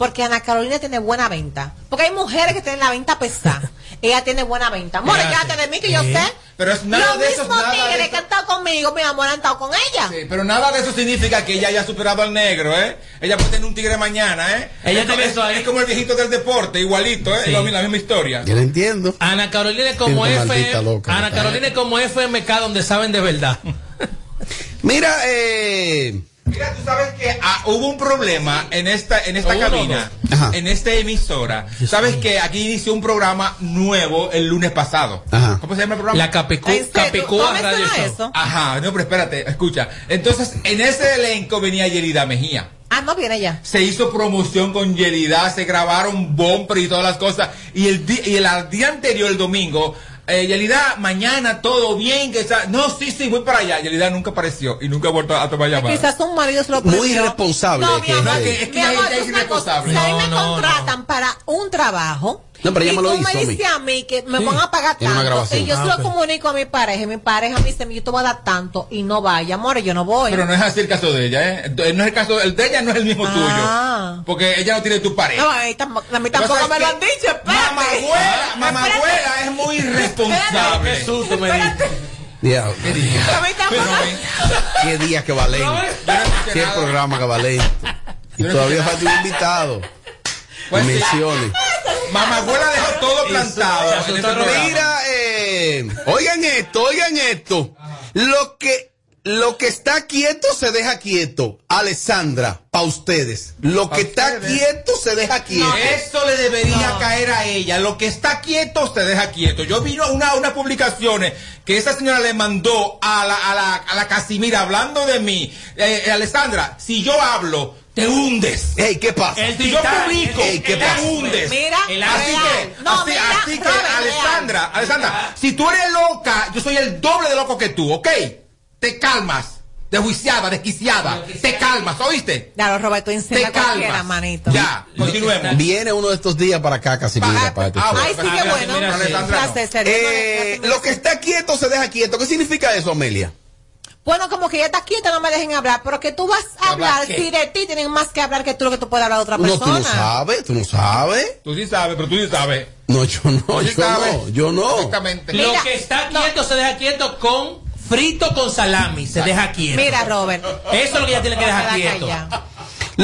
Porque Ana Carolina tiene buena venta. Porque hay mujeres que tienen la venta pesada. Ella tiene buena venta. More, Gracias. quédate de mí que yo sé. Pero es nada Los de eso, nada de tigres eso. que han estado conmigo, mi amor, han estado con ella. Sí, pero nada de eso significa que ella haya superado al negro, ¿eh? Ella puede tener un tigre mañana, ¿eh? Ella es, tiene es- eso ahí. es como el viejito del deporte, igualito, ¿eh? Sí. La misma historia. Yo lo entiendo. Ana Carolina es como FM. loca, Ana. Carolina es como FMK donde saben de verdad. Mira, eh. Mira, tú sabes que ah, hubo un problema en esta, en esta cabina, Ajá. en esta emisora. sabes que aquí inició un programa nuevo el lunes pasado. Ajá. ¿Cómo se llama el programa? La Capicú, ¿En serio? Capicúa ¿Cómo Radio Show. eso? Ajá, no, pero espérate, escucha. Entonces, en ese elenco venía Yerida Mejía. Ah, no viene ya. se hizo promoción con Yelida, se grabaron bumper y todas las cosas. Y el, di- y el día anterior, el domingo, eh, Yelida, mañana todo bien, que está... No, sí, sí, voy para allá. Yelida nunca apareció y nunca ha vuelto a tomar llamada. Quizás un marido se lo Muy irresponsable No, que mi amor, es que- es que mi amor, es cosa. irresponsable. Si a mí No, me no, contratan para un trabajo. No, pero y me lo tú me mí. dices a mí que me van a pagar tanto. grabación. Y yo se Ah, lo ok. comunico a mi pareja. Y mi pareja me dice, yo te voy a dar tanto. Y no vaya, amor, yo no voy. Pero no es así el caso de ella, ¿eh? No es el caso, el de ella no es el mismo Ah. tuyo. Porque ella no tiene tu pareja. No, a mí, a Lo tampoco me es lo han dicho. Espérate. Mamagüela es muy irresponsable. Qué susto me diste. Diablo. A mí tampoco. Qué día que no escuché Qué nada. programa que valen. Y todavía falta un invitado. Pues sí. Menciones. Mamagüela dejó todo plantado. programa. Mira, eh, oigan esto, oigan esto. Lo que, lo que está quieto se deja quieto. Alessandra, para ustedes. Lo Pa' que está ustedes. quieto se deja quieto. Eso le debería caer a ella. Lo que está quieto se deja quieto. Yo vi una, unas publicaciones que esa señora le mandó a la, a la, a la Casimira hablando de mí. Eh, eh, Alessandra, si yo hablo, te hundes. Ey, ¿qué pasa? El Si yo publico, Ey, ¿qué te pasa? hundes. Mira, El Así real. que, No, así, mira, así que, Alessandra, Alessandra, si tú eres loca, yo soy el doble de loco que tú, ¿ok? Te calmas. Desjuiciada, desquiciada. Te calmas, ¿oíste? Claro, Roberto, Te calmas. manito. Ya, continuemos. Viene uno de estos días para acá, Casimira. para este Ah. Ay, sí, qué bueno. mira, sí. Placer, serio. Eh, lo que está quieto se deja quieto. ¿Qué significa eso, Amelia? Bueno, como que ella está quieta, no me dejen hablar, pero que tú vas a ¿Hablar qué? si de ti tienen más que hablar que tú lo que tú puedes hablar de otra No, persona. tú no sabes, tú no sabes. Tú sí sabes, pero tú sí sabes. No, yo no, sí yo sabes. no, yo no. Exactamente. Lo que está quieto se deja quieto con frito con salami. Se deja quieto. Mira, Robert. Eso es lo que ella tiene que dejar quieto.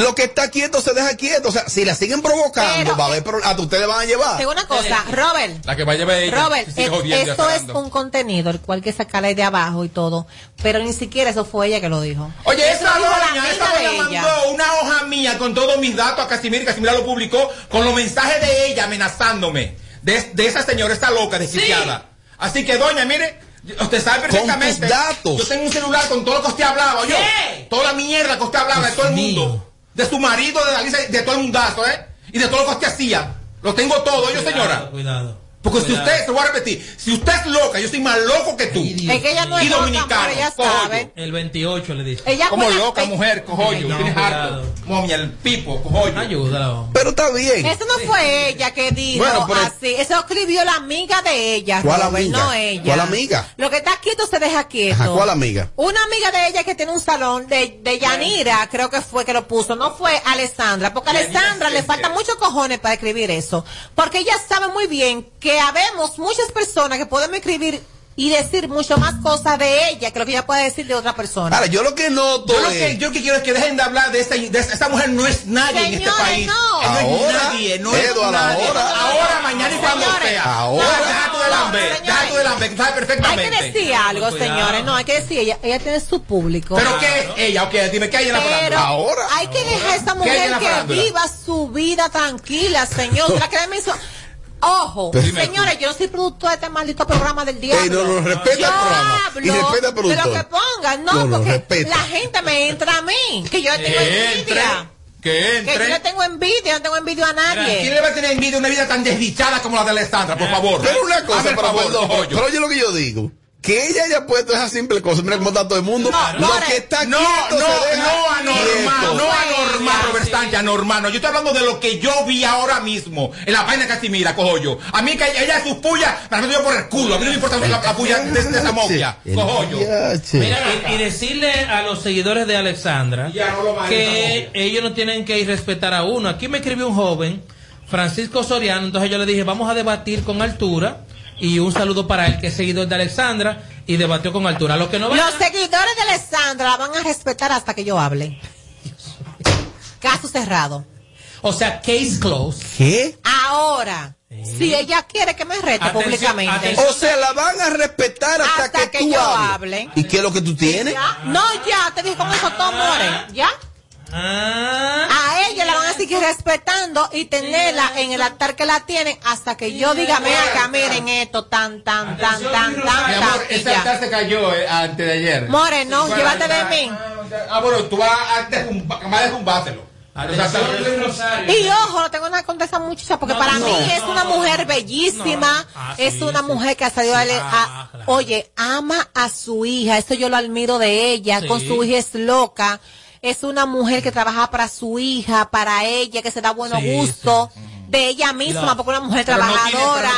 Lo que está quieto se deja quieto. O sea, si la siguen provocando, Pero- va a haber pro- hasta ustedes van a llevar. Tengo una cosa, Robert. La que va a llevar ella. Robert, es- esto es un contenido el cual hay que sacarle de abajo y todo, pero ni siquiera eso fue ella que lo dijo. Oye, Eso esa doña, esa doña ella. mandó una hoja mía con todos mis datos a Casimir y Casimira lo publicó con los mensajes de ella amenazándome. De, de esa señora, esta loca, desquiciada. Así que, doña, mire, usted sabe perfectamente. tus datos. Yo tengo un celular con todo lo que usted hablaba, yo. ¿Qué? Toda la mierda que usted hablaba de todo el mundo. De su marido, de Alicia, de todo el mundazo, ¿eh? Y de todo lo que hacía. Lo tengo todo, yo, señora. Cuidado. Porque si usted, se lo voy a repetir, si usted es loca, yo soy más loco que tú. Es que ella no y loca, dominicano. pero ella sabe. El 28 le dice. Ella Como loca, mujer, cojollo. No, tienes harto. Momia, el pipo, cojollo. Ayúdala, hombre. Pero está bien. Eso no fue ella que dijo Bueno, pero- así. Eso escribió la amiga de ella, ¿Cuál Robert, amiga? no ella. ¿Cuál amiga? Lo que está quieto se deja quieto. Ajá, ¿cuál amiga? Una amiga de ella que tiene un salón de, de Yanira, creo que fue que lo puso, no fue Alessandra, porque a Alessandra le faltan muchos cojones para escribir eso, porque ella sabe muy bien que habemos muchas personas que podemos escribir y decir mucho más cosas de ella que lo que ella puede decir de otra persona. Ahora, yo lo que noto Yo lo es. que, yo lo que quiero es que dejen de hablar de esta, de esta, esta mujer no es nadie en este Señores, país. no. Ella no es Ahora, nadie, no es nadie. ahora. ahora, mañana y cuando sea. Ahora. Tú de lamber, tú de lamber, que sabes hay perfectamente. que decir algo, Cuidado. señores, no, hay que decir, ella, ella tiene su público. Pero qué es ella, ok, dime qué hay en la farándula. Ahora. hay que dejar a esta ¿Qué hay mujer la que viva su vida tranquila, señor. ¿Será que me hizo- Ojo, Pero- señores, yo no soy productor de este maldito programa del diablo. Ey, no, no, respeta yo el programa. hablo Y respeta al de productor. lo que pongan, no, No, no, porque respeta. la gente me entra a mí, que yo le tengo Que entre, envidia. que Que yo le tengo envidia, no tengo envidia a nadie. ¿Quién le va a tener envidia a una vida tan desdichada como la de Alessandra, por favor? Pero una cosa, pero, favor, pero oye lo que yo digo. Que ella haya puesto esa simple cosa, mira cómo está todo el mundo. lo More, que está No, quieto no, se deja no anormal, quieto. no anormal, Robert Sánchez, anormal. No, yo estoy hablando de lo que yo vi ahora mismo en la página Casimira, cojo yo. A mí que ella sus pullas, me la meto yo por el culo. A mí no me importa la, la puya de, de esa mofia, cojo yo. Mira, y, y decirle a los seguidores de Alexandra no lo que ellos no tienen que respetar a uno. Aquí me escribió un joven, Francisco Soriano, entonces yo le dije, vamos a debatir con altura. Y un saludo para él, que es seguidor de Alexandra, y debatió con altura. Los que no van Los seguidores de Alessandra la van a respetar hasta que yo hable. Caso cerrado. O sea, case closed. ¿Qué? Ahora, si ella quiere que me rete Atención, públicamente. atención. O sea, la van a respetar hasta, Hasta que, que tú yo hables. hable. ¿Y qué es lo que tú tienes? ¿Ya? No, ya, te dije con eso todo, more. ¿Ya? Ah, A ella la van a seguir respetando y tenerla en el altar que la tienen hasta que yo diga, mira acá, miren esto, tan, tan, tan, tan, tan, tan, ese altar se cayó eh, antes de ayer. More, no, llévate de ah, mí. Ah, bueno, tú vas a derrumba- vas a derrumbárselo. atención, Luis Rosario. Y ojo, no tengo nada contra esa muchacha, porque No, para no. mí es una mujer bellísima, No. Ah, es sí, una sí. mujer que ha salido a, Sí, a- ah, claro. oye, ama a su hija, eso yo lo admiro de ella, Sí. con su hija es loca, es una mujer que trabaja para su hija, para ella, que se da buenos Sí, gustos, de ella misma, porque es una mujer Pero no tiene- trabajadora,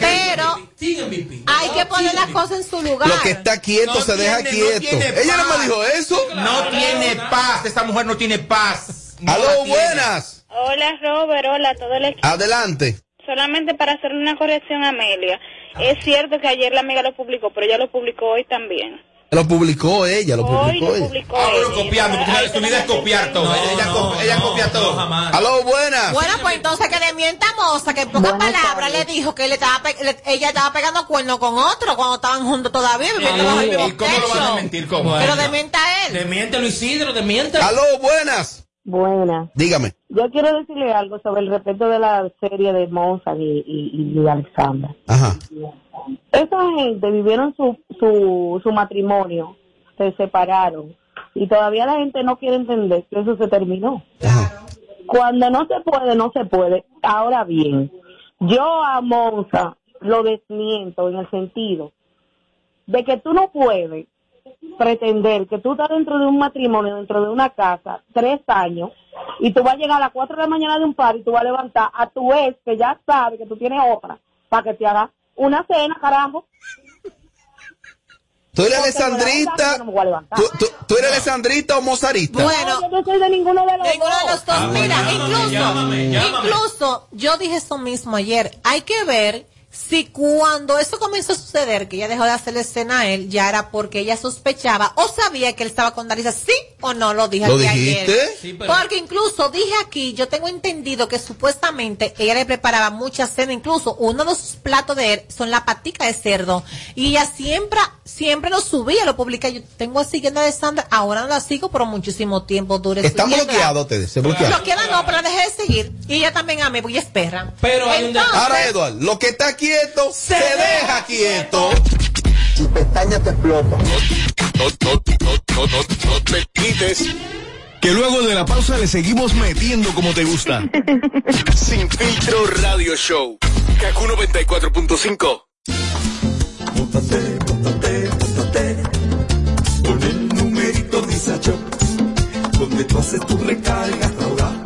pero no tiene hay que poner las cosas en su lugar. Lo que está quieto No se deja tiene- quieto. Ella no me dijo eso. No tiene paz, esta mujer no tiene paz. Aló, buenas. Hola Robert, hola a todo el equipo. Adelante. Solamente para hacer una corrección a Amelia. Es cierto que ayer la amiga lo publicó, pero ella lo publicó hoy también. Lo publicó ella, lo Hoy publicó lo ella. publicó Ah, bueno, copiando, porque su vida es copiar todo. ella ella, no, copia- ella no, copia no, todo. jamás. Aló, buenas. Bueno, pues entonces que le mienta a Moza, que en pocas palabras le dijo que le estaba le- ella estaba pegando cuernos con otro cuando estaban juntos todavía, viviendo bajo el mismo ¿Y cómo lo van a mentir? ¿Cómo? Pero de mienta a él. Demiéntelo Isidro, demiéntelo. Aló, buenas. Buena. Dígame. Yo quiero decirle algo sobre el respeto de la serie de Mozart y, y, y de Alexandra. Ajá. Esa gente vivieron su, su, su matrimonio, se separaron y todavía la gente no quiere entender que eso se terminó. Cuando no se puede, no se puede. Ahora bien, yo a Monza lo desmiento en el sentido de que tú no puedes pretender que tú estás dentro de un matrimonio, dentro de una casa, tres años, y tú vas a llegar a las cuatro de la mañana de un par y tú vas a levantar a tu ex, que ya sabe que tú tienes otra, para que te haga una cena, carajo. ¿Tú eres alessandrita? yo no me voy a levantar. ¿Tú, tú, tú eres alessandrita o mozarita? Bueno, yo no soy de ninguno de los Ninguno de los dos. Ah, Mira, incluso, llámame, llámame. incluso, yo dije eso mismo ayer. Hay que ver si cuando eso comenzó a suceder, que ella dejó de hacer la escena a él, ya era porque ella sospechaba o sabía que él estaba con Darisa, sí o no, lo dije ¿Lo aquí dijiste? ayer. Sí, pero- Porque incluso dije aquí, yo tengo entendido que supuestamente ella le preparaba mucha cena, incluso uno de sus platos de él son la patica de cerdo. Y ella siempre, siempre lo subía, lo publica. Yo tengo siguiendo a Alessandra, ahora no la sigo por muchísimo tiempo, dure Están bloqueados ustedes, se bloquearon. Bloqueada no, pero la dejé de seguir. Y ella también a mí, porque ella es perra. Pero hay un Entonces, Ahora, Eduard, lo que está quieto, se, deja quieto. Y pestaña te explota. No, no, no, no, no, no te quites. Que luego de la pausa le seguimos metiendo como te gusta. Sin filtro radio show. Kaku 94.5. Móntate, móntate, móntate con el numerito Disacho. Donde tú haces tu recarga, ahora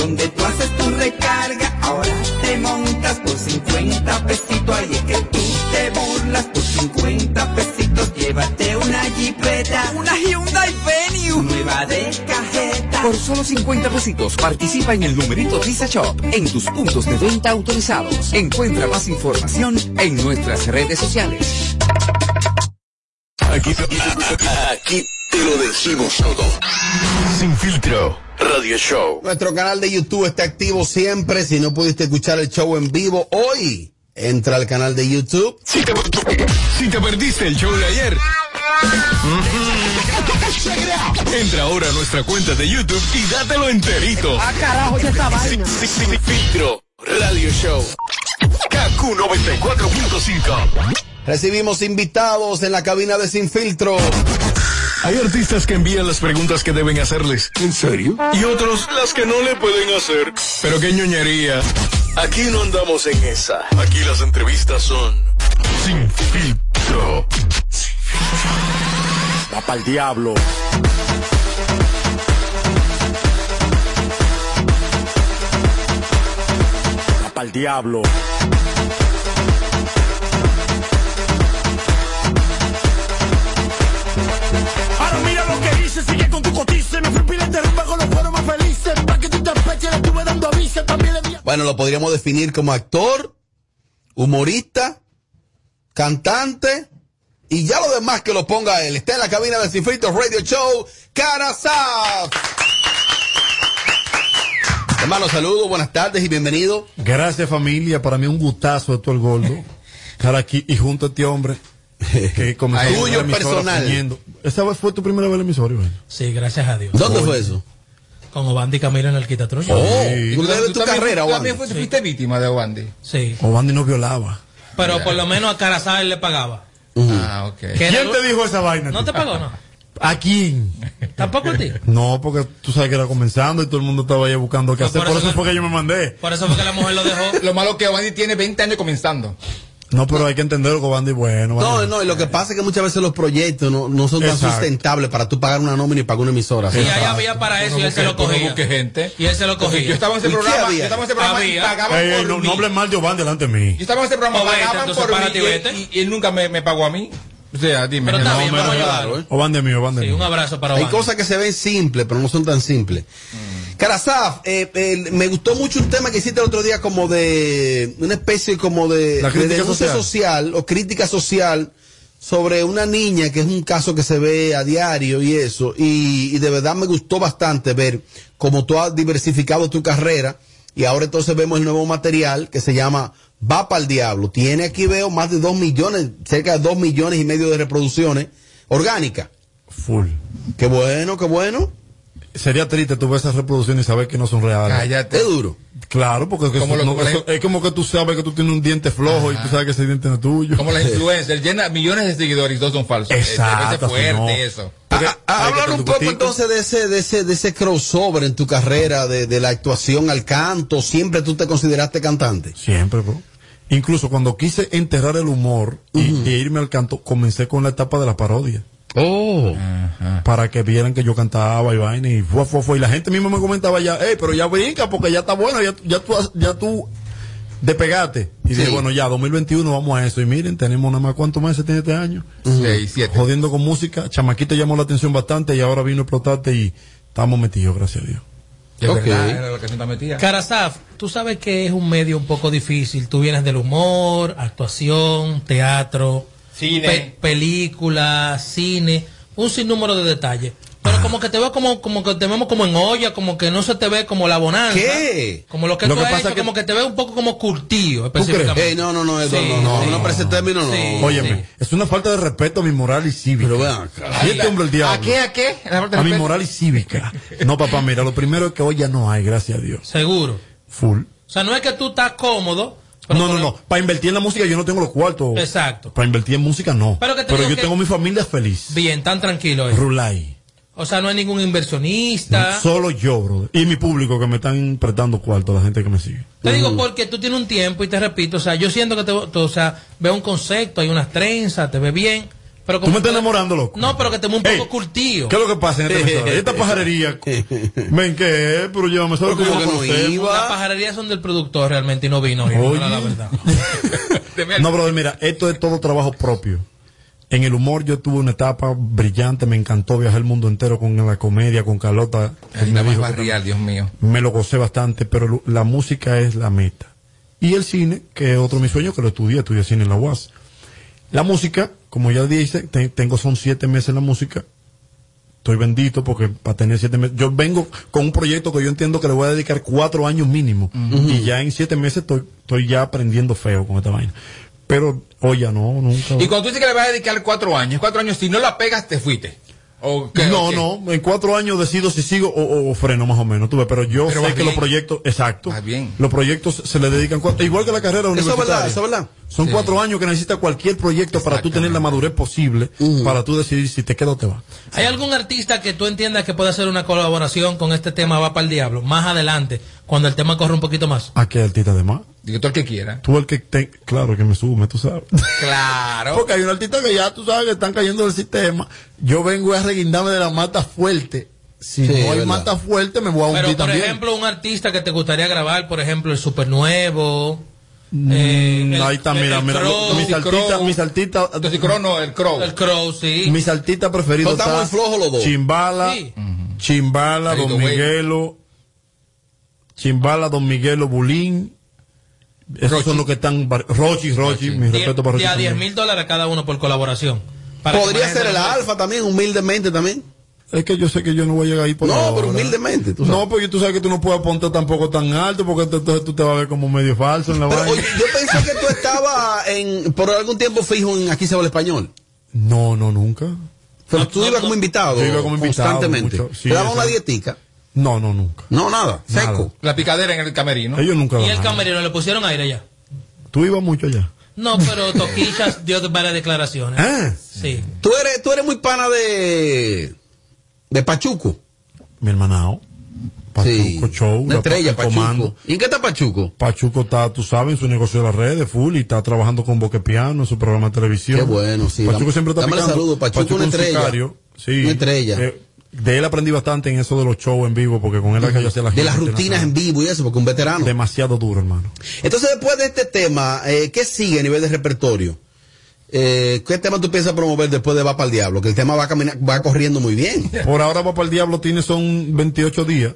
Donde tú haces tu recarga, ahora te montas por 50 pesitos. Ahí es que tú te burlas por 50 pesitos. Llévate una jipeta. Una Hyundai Venue. Nueva de cajeta. Por solo 50 pesitos participa en el numerito Visa Shop en tus puntos de venta autorizados. Encuentra más información en nuestras redes sociales. Aquí, aquí te lo decimos todo. Sin filtro radio show. Nuestro canal de YouTube está activo siempre. Si no pudiste escuchar el show en vivo hoy, entra al canal de YouTube. Si te, si te perdiste el show de ayer. Entra ahora a nuestra cuenta de YouTube y dátelo enterito. Ah, carajo, ya esta vaina. Filtro radio show. KQ 94.5. Recibimos invitados en la cabina de Sin Filtro. Hay artistas que envían las preguntas que deben hacerles. ¿En serio? Y otros las que no le pueden hacer. Pero qué ñoñería. Aquí no andamos en esa. Aquí las entrevistas son sin filtro. Va pa'l diablo. Va pa'l diablo. Cotice. Me fui pila de rumba con los fueros más felices. Pa' que tú te peches, le estuve dando aviso. También le di. Bueno, lo podríamos definir como actor, humorista, cantante y ya lo demás que lo ponga él. Está en la cabina de Sin Filtro Radio Show, Carasaf. Hermano, saludos, buenas tardes y bienvenido. Gracias familia, para mí un gustazo esto el gordo. Estar aquí y junto a este hombre que Tuyo personal. ¿Esa vez fue tu primera vez en la emisora, Iván? Sí, gracias a Dios. ¿Dónde Oye. fue eso? Con Obandi Camilo en el Quitatrullo. Oh, Sí. tú debes tu también- carrera, tú Juan. también fuiste, fuiste víctima de Wandy. Sí. Obandi no violaba. Pero por lo menos a Carazal le pagaba. Ah, ok. ¿Quién era- te dijo esa vaina? ¿No te pagó, no? ¿A quién? ¿Tampoco a ti? No, porque tú sabes que era comenzando y todo el mundo estaba ahí buscando qué Pues hacer. por Por eso eso que- fue que yo me mandé. Por eso fue que la mujer lo dejó. Lo malo que Wandy tiene 20 años comenzando. No, pero hay que entenderlo que Obandi es bueno. No, no, y lo que pasa es que muchas veces los proyectos no, no son tan Exacto. sustentables para tú pagar una nómina y pagar una emisora. Y ahí había para eso y él se lo cogía. gente. Y él se lo cogía. Yo estaba en ese ¿Y qué programa, había? yo estaba en ese programa y pagaban Ey, ey, por no, mí. no hables mal de delante de mí. Yo estaba en ese programa, O vete, pagaban por mí y y, vete. y- él nunca me, me pagó a mí. O sea, dime. Pero está no, bien, me- vamos a claro, ayudar. ¿eh? Obandi es mío, Obandi es Sí, un abrazo para Hay Obandi. cosas que se ven simples, pero no son tan simples. Karasaf, eh, eh, me gustó mucho un tema que hiciste el otro día como de una especie como de, denuncia social. social. o crítica social sobre una niña que es un caso que se ve a diario y eso. Y, y de verdad me gustó bastante ver como tú has diversificado tu carrera y ahora entonces vemos el nuevo material que se llama Va para el Diablo. Tiene aquí veo más de dos millones, cerca de dos millones y medio de reproducciones orgánicas. Full. Qué bueno, qué bueno. Sería triste tú ver esas reproducciones y saber que no son reales. Cállate. Es duro. Claro, porque es, que Como eso- lo no- creen. eso- es como que tú sabes que tú tienes un diente flojo y tú sabes que ese diente no es tuyo. Como las influencers, llena millones de seguidores y todos son falsos. Exacto, Es fuerte no. eso. Hablar un poco entonces de ese, de ese, de ese crossover en tu carrera, de, de la actuación al canto. Siempre tú te consideraste cantante. Siempre, bro. Incluso cuando quise enterrar el humor y, e irme al canto, comencé con la etapa de la parodia. Oh. Para que vieran que yo cantaba y vaina y fue, fue, fue. Y la gente misma me comentaba ya, hey, pero ya brinca porque ya está bueno, ya, ya tú, ya tú despegaste. Y dije, Sí. bueno, ya, 2021 vamos a eso. Y miren, tenemos nada más cuántos meses tiene este año. Seis, siete. Jodiendo con música. Chamaquito llamó la atención bastante y ahora vino a explotarte y estamos metidos, gracias a Dios. Es Ok. verdad, era. Carasaf, tú sabes que es un medio un poco difícil. Tú vienes del humor, actuación, teatro, Cine. pe- película, cine, un sinnúmero de detalles. Pero como que te veo como, como que te vemos como en olla, como que no se te ve como la bonanza. ¿Qué? Como lo que Lo tú que has pasa hecho, que- como que te veo un poco como curtido, crees? específicamente. Ey, no, no, no, Sí, no, no, sí. no, para ese término no. Sí. Óyeme, es una falta de respeto a mi moral y cívica. Pero vean. Y este hombre el diablo. ¿A qué? ¿A qué? A mi moral y cívica. No, papá, mira, lo primero es que hoy ya no hay, gracias a Dios. Seguro. Full. O sea, no es que tú estás cómodo. No, no, no. Para invertir en la música yo no tengo los cuartos. Exacto. Para invertir en música no. Pero que te Pero digo yo que- tengo mi familia feliz. Bien, tan tranquilo. eh. Rulay. O sea, no hay ningún inversionista. Solo yo, brother. Y mi público que me están prestando cuarto, la gente que me sigue. Te digo porque tú tienes un tiempo y te repito, o sea, yo siento que te, tú, o sea, veo un concepto, hay unas trenzas, te ve bien, pero Tú me estás enamorando, loco. No, pero que te un poco curtido. ¿Qué es lo que pasa en este mensaje? Esta pajarería. Ven, ¿qué? Pero llévame, ¿sabes Como que lo no iba. Las pajarerías son del productor realmente y no vino. Oye. no, la verdad. No, brother, mira, esto es todo trabajo propio. En el humor yo tuve una etapa brillante, me encantó viajar el mundo entero con la comedia, con Carlota. Ay, me dijo que barrial, Dios mío. me lo gocé bastante, pero la música es la meta. Y el cine, que es otro de mis sueños, que lo estudié, estudié cine en la UAS. La música, como ya dije, te- tengo son siete meses en la música. Estoy bendito porque para tener siete meses, yo vengo con un proyecto que yo entiendo que le voy a dedicar cuatro años mínimo. Y ya en siete meses estoy, estoy ya aprendiendo feo con esta vaina. Pero, oye, no, nunca. Y cuando tú dices que le vas a dedicar cuatro años, cuatro años, si no la pegas, te fuiste. No, no, en cuatro años decido si sigo o, o freno más o menos, tuve, pero yo Pero sé que los proyectos, exacto, bien. los proyectos se le dedican, cuatro- igual que la carrera Eso es universitaria. verdad, eso es verdad. Son Sí. cuatro años que necesita cualquier proyecto para tú tener la madurez posible, para tú decidir si te queda o te va. ¿Hay algún artista que tú entiendas que puede hacer una colaboración con este tema Va para el Diablo más adelante, cuando el tema corre un poquito más? ¿A qué artista de más? Digo, tú el que quiera. Tú el que te, claro que me sume, tú sabes. Claro. Porque hay un artista que ya tú sabes que están cayendo del sistema. Yo vengo a reguindarme de la mata fuerte. Si Sí, no hay mata fuerte, me voy a hundir Pero, por también. ejemplo, un artista que te gustaría grabar, por ejemplo, el Supernuevo. Mm, eh, el- ahí está, mira, el mira, Crow. mi saltita, mi saltita. Entonces, Crow no, el Crow. El Crow, sí. Mi saltita preferido Pero están está muy flojos los dos. Chimbala, Sí. Chimbala, Don. Miguelo, Chimbala, Don Miguelo, Bulín. Esos son los que están. Rochi, Rochi, mi Die- respeto para Rochi. a 10 también. mil dólares cada uno por colaboración. Podría ser el alfa también, humildemente también. Es que yo sé que yo no voy a llegar ahí por No, ahora. pero humildemente. tú sabes. No, porque tú sabes que tú no puedes ponerte tampoco tan alto porque ent- entonces tú te vas a ver como medio falso en la Pero oye, yo pensé que tú estabas en, por algún tiempo fijo en Aquí se habla español. No, no, nunca. Pero tú ibas como invitado. Yo iba como invitado Constantemente. mucho, sí, ¿Te daban eso. una dietica? No, no, nunca. No, nada. Seco. La picadera en el camerino. Ellos nunca Y el nada. camerino le pusieron aire ya. Tú ibas mucho allá. No, pero Toquillas dio varias declaraciones. Ah, Sí. Tú eres, tú eres muy pana de, de Pachuco. mi hermanao. Pachuco Sí. Show. Una la- estrella, el Pachuco. comando. ¿Y en qué está Pachuco? Pachuco está, tú sabes, en su negocio de las redes, full, y está trabajando con Boque Piano en su programa de televisión. Qué bueno, sí. Pachuco Dam- siempre está picando. saludo, Pachuco, una es un estrella. sicario, sí. Una estrella. Eh, de él aprendí bastante en eso de los shows en vivo, porque con él es que yo hacía la De las rutinas en vivo y eso, porque un veterano. Demasiado duro, hermano. Entonces, después de este tema, eh, ¿qué sigue a nivel de repertorio? Eh, ¿Qué tema tú piensas promover después de Va para el Diablo? Que el tema va, camina- va corriendo muy bien. Por ahora va para el diablo, tiene son 28 días.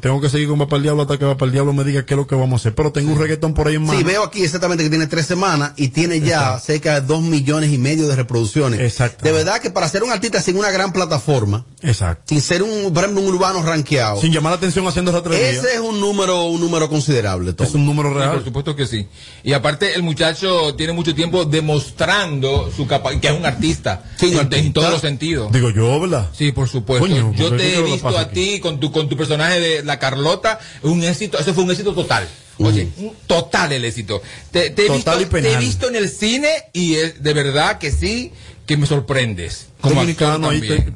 Tengo que seguir con va para el diablo hasta que va para el diablo me diga qué es lo que vamos a hacer. Pero tengo un reggaetón por ahí en mano. Sí, veo aquí exactamente que tiene tres semanas y tiene ya cerca de dos millones y medio de reproducciones. Exacto. De verdad que para ser un artista sin una gran plataforma, Exacto. sin ser un, por ejemplo, un urbano rankeado, Sin llamar la atención haciendo ratrería. ese es un número, un número considerable. Tom. Es un número Sí, real. por supuesto que sí. Y aparte, el muchacho tiene mucho tiempo demostrando su capacidad, que es un artista. Sí, en, artista. en todos los sentidos. Digo yo, ¿verdad? Sí, por supuesto. Coño, Yo ¿por qué te he visto a ti con tu, con tu personaje de la Carlota, un éxito, eso fue un éxito total. Oye, un total el éxito. Te, te he Total visto, y te he visto en el cine y es de verdad que sí, que me sorprendes. Como Dominicano ahí te-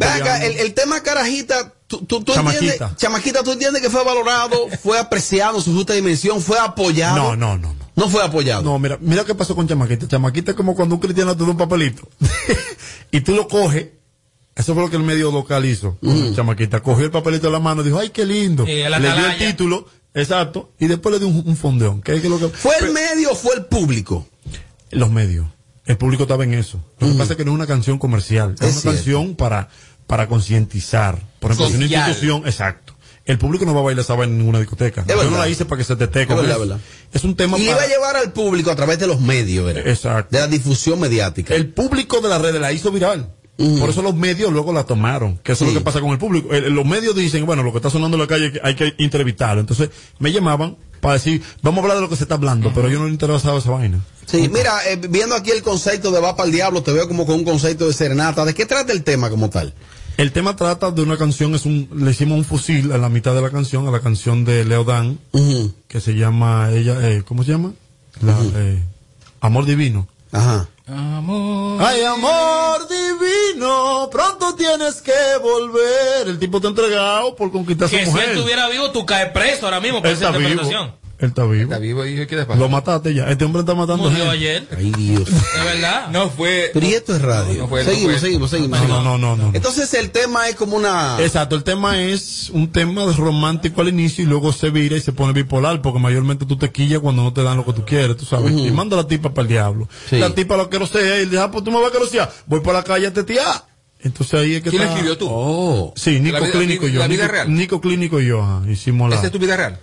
el, el tema carajita, tú, tú, tú Chamaquita. entiendes, chamaquita, tú entiendes que fue valorado, fue apreciado su justa dimensión, fue apoyado. No, no, no. No. Fue apoyado. No, mira, mira qué pasó con Chamaquita. Chamaquita es como cuando un cristiano te da un papelito y tú lo coges. Eso fue lo que el medio local hizo. Chamaquita cogió el papelito de la mano y dijo, ay, qué lindo. Le dio el título, exacto, y después le dio un, un fondeón. ¿Qué es lo que... ¿Fue el medio o fue el público? Los medios. El público estaba en eso. Lo que pasa es que no es una canción comercial. Es, Es una cierto. canción para, para concientizar. Por ejemplo, si una institución, exacto. El público no va a bailar esa vaina en ninguna discoteca. Yo no la hice para que se te con Es. Es un tema Y le iba para... a llevar al público a través de los medios, ¿verdad? Exacto. De la difusión mediática. El público de las redes la hizo viral. Por eso los medios luego la tomaron. Que eso es lo que pasa con el público. El- los medios dicen, bueno, lo que está sonando en la calle hay que entrevistarlo. Entonces me llamaban para decir, vamos a hablar de lo que se está hablando, pero yo no le interesaba esa vaina. Sí, mira, eh, viendo aquí el concepto de Va para el Diablo, te veo como con un concepto de serenata. ¿De qué trata el tema como tal? El tema trata de una canción, es un, le hicimos un fusil a la mitad de la canción, a la canción de Leo Dan, que se llama, ella, eh, ¿cómo se llama? La, eh, Amor Divino. Ajá. Amor. Ay, amor divino, pronto tienes que volver. El tipo te ha entregado por conquistar a su Que si mujer. él estuviera vivo, tú caes preso ahora mismo por esa está vivo. Él está vivo. Está vivo, dije, ¿qué le pasa? Lo mataste ya. Este hombre está matando Murió gente. ayer. Ay, Dios. De verdad. No fue. Pero y esto es radio. No fue, no seguimos, fue. seguimos, seguimos, No, no, no, no, no. Entonces el tema es como una... Exacto, el tema es un tema romántico al inicio y luego se vira y se pone bipolar porque mayormente tú te quillas cuando no te dan lo que tú quieres, tú sabes. Y manda a la tipa para el diablo. Sí. La tipa lo quiero ser y le dice, ah, pues tú me vas a querosear. Voy por la calle a tetear. Entonces ahí es que ¿Quién está- escribió tú? Oh. Sí, Nico La vida- Clínico y yo. la vida Nico, real. Nico Clínico y yo, ajá, hicimos la... ¿Esa es tu vida real?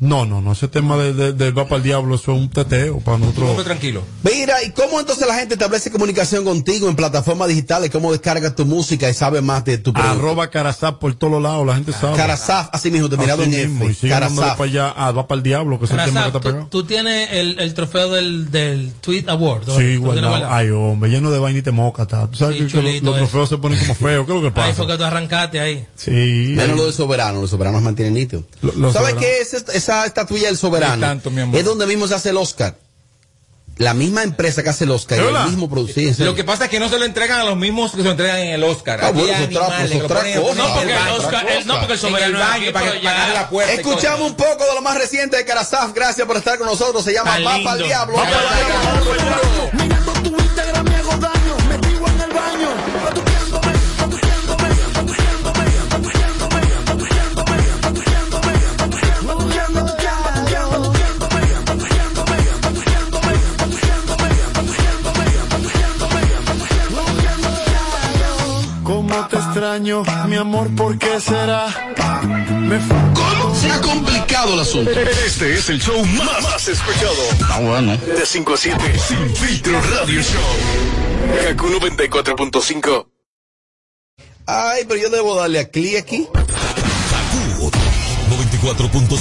No, no, no, ese tema de- de- del va para el diablo, eso es un teteo para nosotros. tranquilo. Mira, ¿y cómo entonces la gente establece comunicación contigo en plataformas digitales? ¿Cómo descargas tu música y sabe más de tu producto? Arroba Carazap por todos lados, la gente sabe. Carazaf, así mismo, terminado Así en mismo, y F. Carazaf. para allá, ah, va para el diablo, que es el tema que está tú, pegado. tú tienes el, el trofeo del, del Tweet Award. ¿no? Sí, ¿Lo tienes guardado. Ay, hombre, lleno de vaina y te moca, está. Tú sabes Sí, que- los- eso. trofeos se ponen como feos. ¿Qué es lo que Ahí pasa? fue que tú arrancaste ahí. Sí. Menos lo del soberano, los soberanos mantienen nítido. Lo- ¿Sabes qué es esta- esa estatuilla del soberano? No tanto, mi amor. Es donde mismo se hace el Oscar. La misma empresa que hace el Oscar, ¿Es y el mismo producir. Lo que pasa es que no se lo entregan a los mismos que se lo entregan en el Oscar. Ah, bueno, otra- otra cosa. No, porque el Oscar, el- no, porque el soberano baño para ya- la puerta. Escuchamos un poco de lo más reciente de Carazaf. Gracias por estar con nosotros. Se llama Papa al Diablo. Vamos Vamos allá. Te extraño, mi amor? ¿Por qué será? Me ¿Cómo? Se ha complicado el asunto. Este es el show más, más escuchado. Ah, bueno. De 5 a 7. Sin filtro radio show. Kaku 94.5. Ay, pero yo debo darle a clic aquí. 94.5.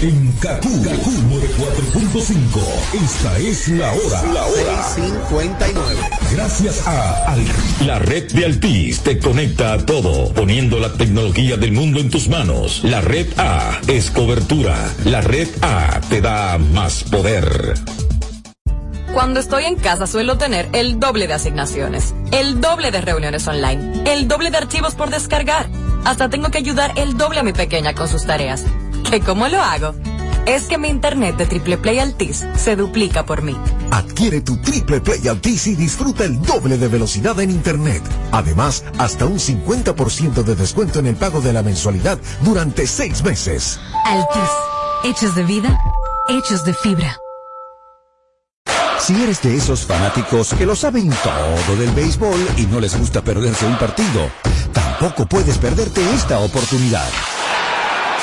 En Kaku, Kaku 94.5. Esta es la hora. La hora. 59. Gracias a la red de Altis te conecta a todo, poniendo la tecnología del mundo en tus manos. La red A es cobertura. La red A te da más poder. Cuando estoy en casa suelo tener el doble de asignaciones, el doble de reuniones online, el doble de archivos por descargar. Hasta tengo que ayudar el doble a mi pequeña con sus tareas. ¿Que cómo lo hago? Es que mi internet de Triple Play Altis se duplica por mí. Adquiere tu Triple Play Altis y disfruta el doble de velocidad en Internet. Además, hasta un 50% de descuento en el pago de la mensualidad durante seis meses. Altis. Hechos de vida, hechos de fibra. Si eres de esos fanáticos que lo saben todo del béisbol y no les gusta perderse un partido, tampoco puedes perderte esta oportunidad.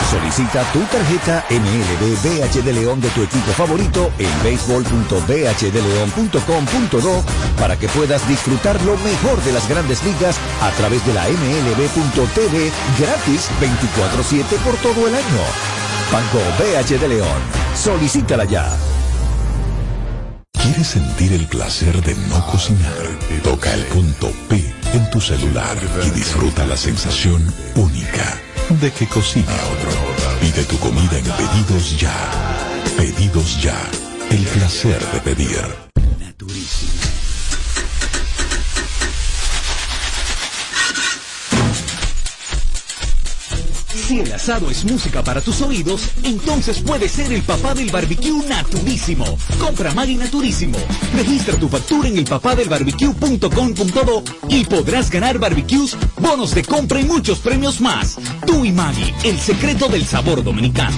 Solicita tu tarjeta MLB BH de León de tu equipo favorito en béisbol.bhdeleon.com.do para que puedas disfrutar lo mejor de las grandes ligas a través de la MLB.tv gratis 24-7 por todo el año. Banco BH de León. Solicítala ya. ¿Quieres sentir el placer de no cocinar? Toca el punto P en tu celular y disfruta la sensación única de que cocine otro. Pide tu comida en Pedidos Ya. Pedidos Ya. El placer de pedir. Si el asado es música para tus oídos, entonces puede ser el papá del barbecue naturísimo. Compra Maggi Naturísimo. Registra tu factura en el papadelbarbecue.com.do y podrás ganar barbecues, bonos de compra y muchos premios más. Tú y Maggi, el secreto del sabor dominicano.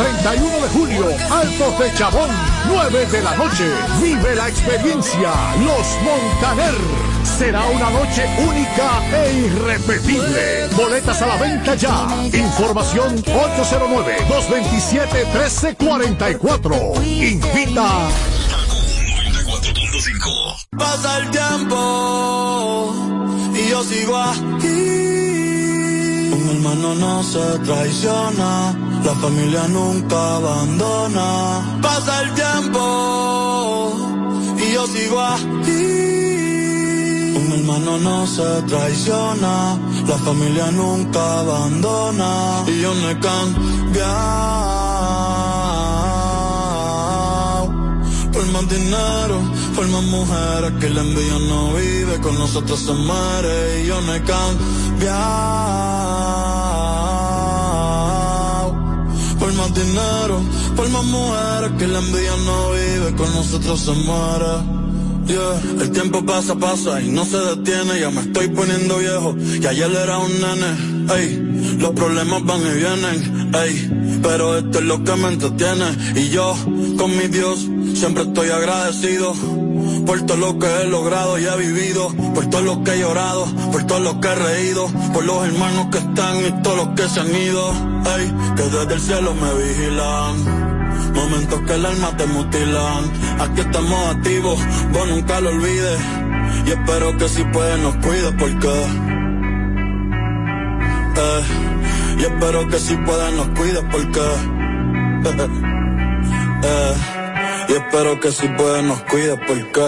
31 de julio, Altos de Chabón, 9 de la noche. Vive la experiencia. Los Montaner. Será una noche única e irrepetible. Boletas a la venta ya. Información 809-227-1344. Invita. Pasa el tiempo y yo sigo aquí. Hermano no se traiciona, la familia nunca abandona. Pasa el tiempo y yo sigo aquí. Un hermano no se traiciona, la familia nunca abandona. Y yo no he cambiado. Por más dinero, por más mujeres que la envidia no vive, con nosotros se muere. Y yo no he cambiado. Más dinero, por más mujeres que la envidia no vive, con nosotros se muere. Yeah. El tiempo pasa, pasa y no se detiene, ya me estoy poniendo viejo, y ayer era un nene, ey, los problemas van y vienen, ey, pero esto es lo que me entretiene, y yo, con mi Dios, siempre estoy agradecido, por todo lo que he logrado y he vivido, por todo lo que he llorado, por todo lo que he reído, por los hermanos que están y todos los que se han ido, ey, que desde el cielo me vigilan. Momentos que el alma te mutilan. Aquí estamos activos, vos nunca lo olvides. Y espero que si puedes nos cuides porque. Eh, y espero que si puedes nos cuides porque. Eh, y espero que si puedes nos cuides porque.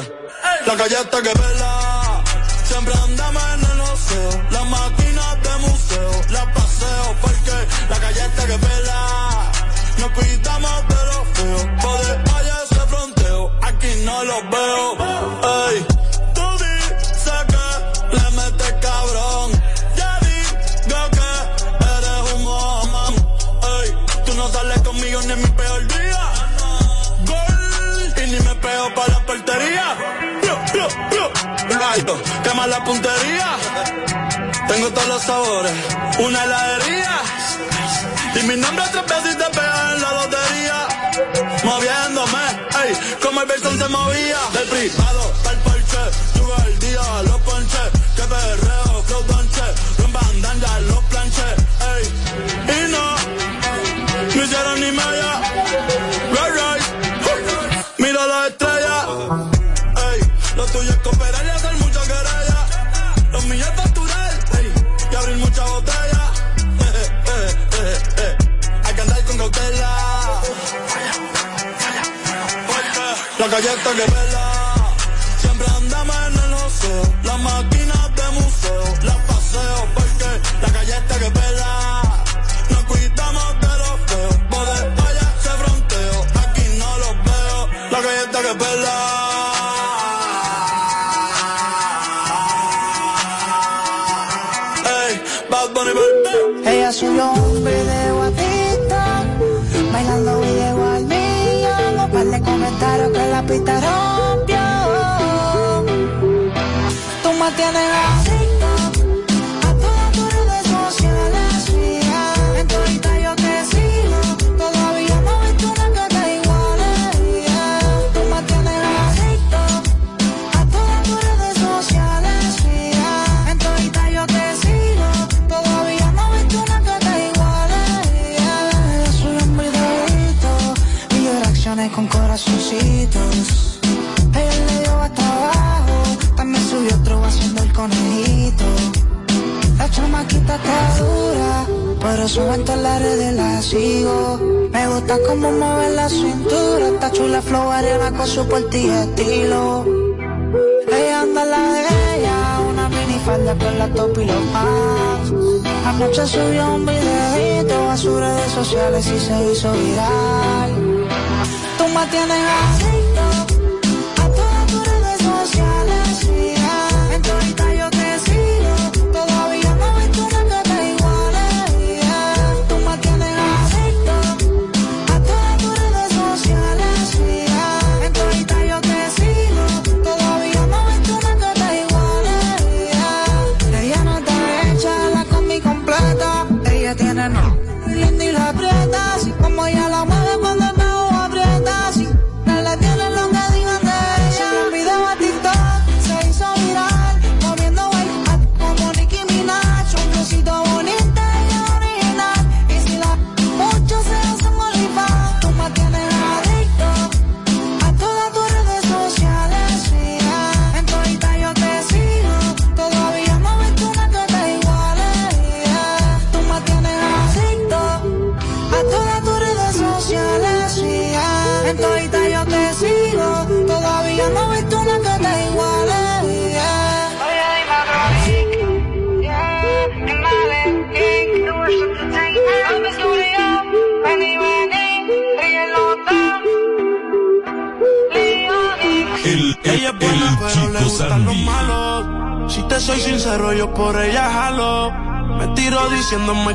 La calle está que vela. Siempre andamos en el oceo. Las máquinas de museo. La paseo porque la calle está que vela. Nos cuidamos de los feos. Poder allá ese fronteo. Aquí no los veo. Alto. Quema la puntería. Tengo todos los sabores. Una heladería. Y mi nombre tres veces te pega en la lotería. Moviéndome, ey, como el Belson se movía. Del privado pa'l porche, yugo el día, los ponche. Galleta que pela. En todas las redes la sigo. Me gusta cómo mueve la cintura, está chula flow arena con su porte y estilo. Ella anda la de ella, una minifalda con la top y los pants. Anoche subió un videito a sus redes sociales y se hizo viral. Tú me tienes adicto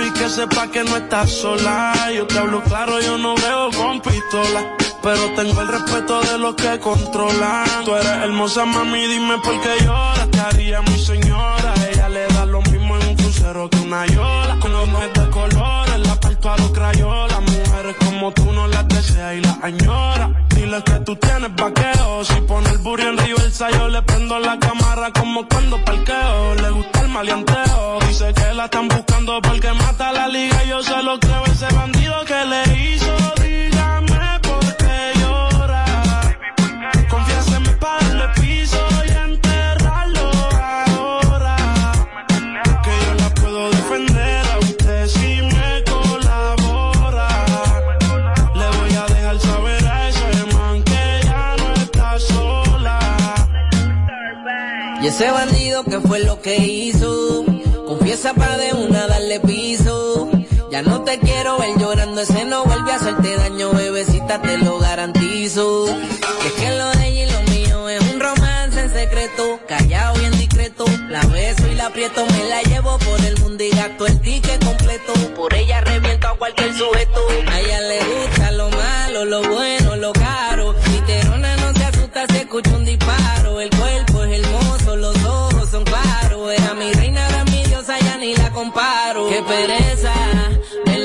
y que sepa que no estás sola. Yo te hablo claro, yo no veo con pistola. Pero tengo el respeto de los que controlan. Tú eres hermosa, mami, dime por qué lloras. Te haría mi señora. Ella le da lo mismo en un crucero que una yola. Con los de colores, la parto a los crayolas. Mujeres como tú no las deseas y las añora. Dile que tú tienes vaqueo. Si pone el burro en reversa, yo le prendo la cámara como cuando parqueo. Le gusta el maleanteo. Dice que la están buscando porque mata la liga. Yo se lo creo ese bandido que le hizo. Ese bandido que fue lo que hizo, confiesa para de una darle piso. Ya no te quiero ver llorando, ese no vuelve a hacerte daño, bebecita, te lo garantizo. Y es que lo de ella y lo mío es un romance en secreto, callado y en discreto. La beso y la aprieto, me la llevo por el mundo y gasto el ticket con Por ella reviento a cualquier sujeto. A ella le gusta lo malo, lo bueno,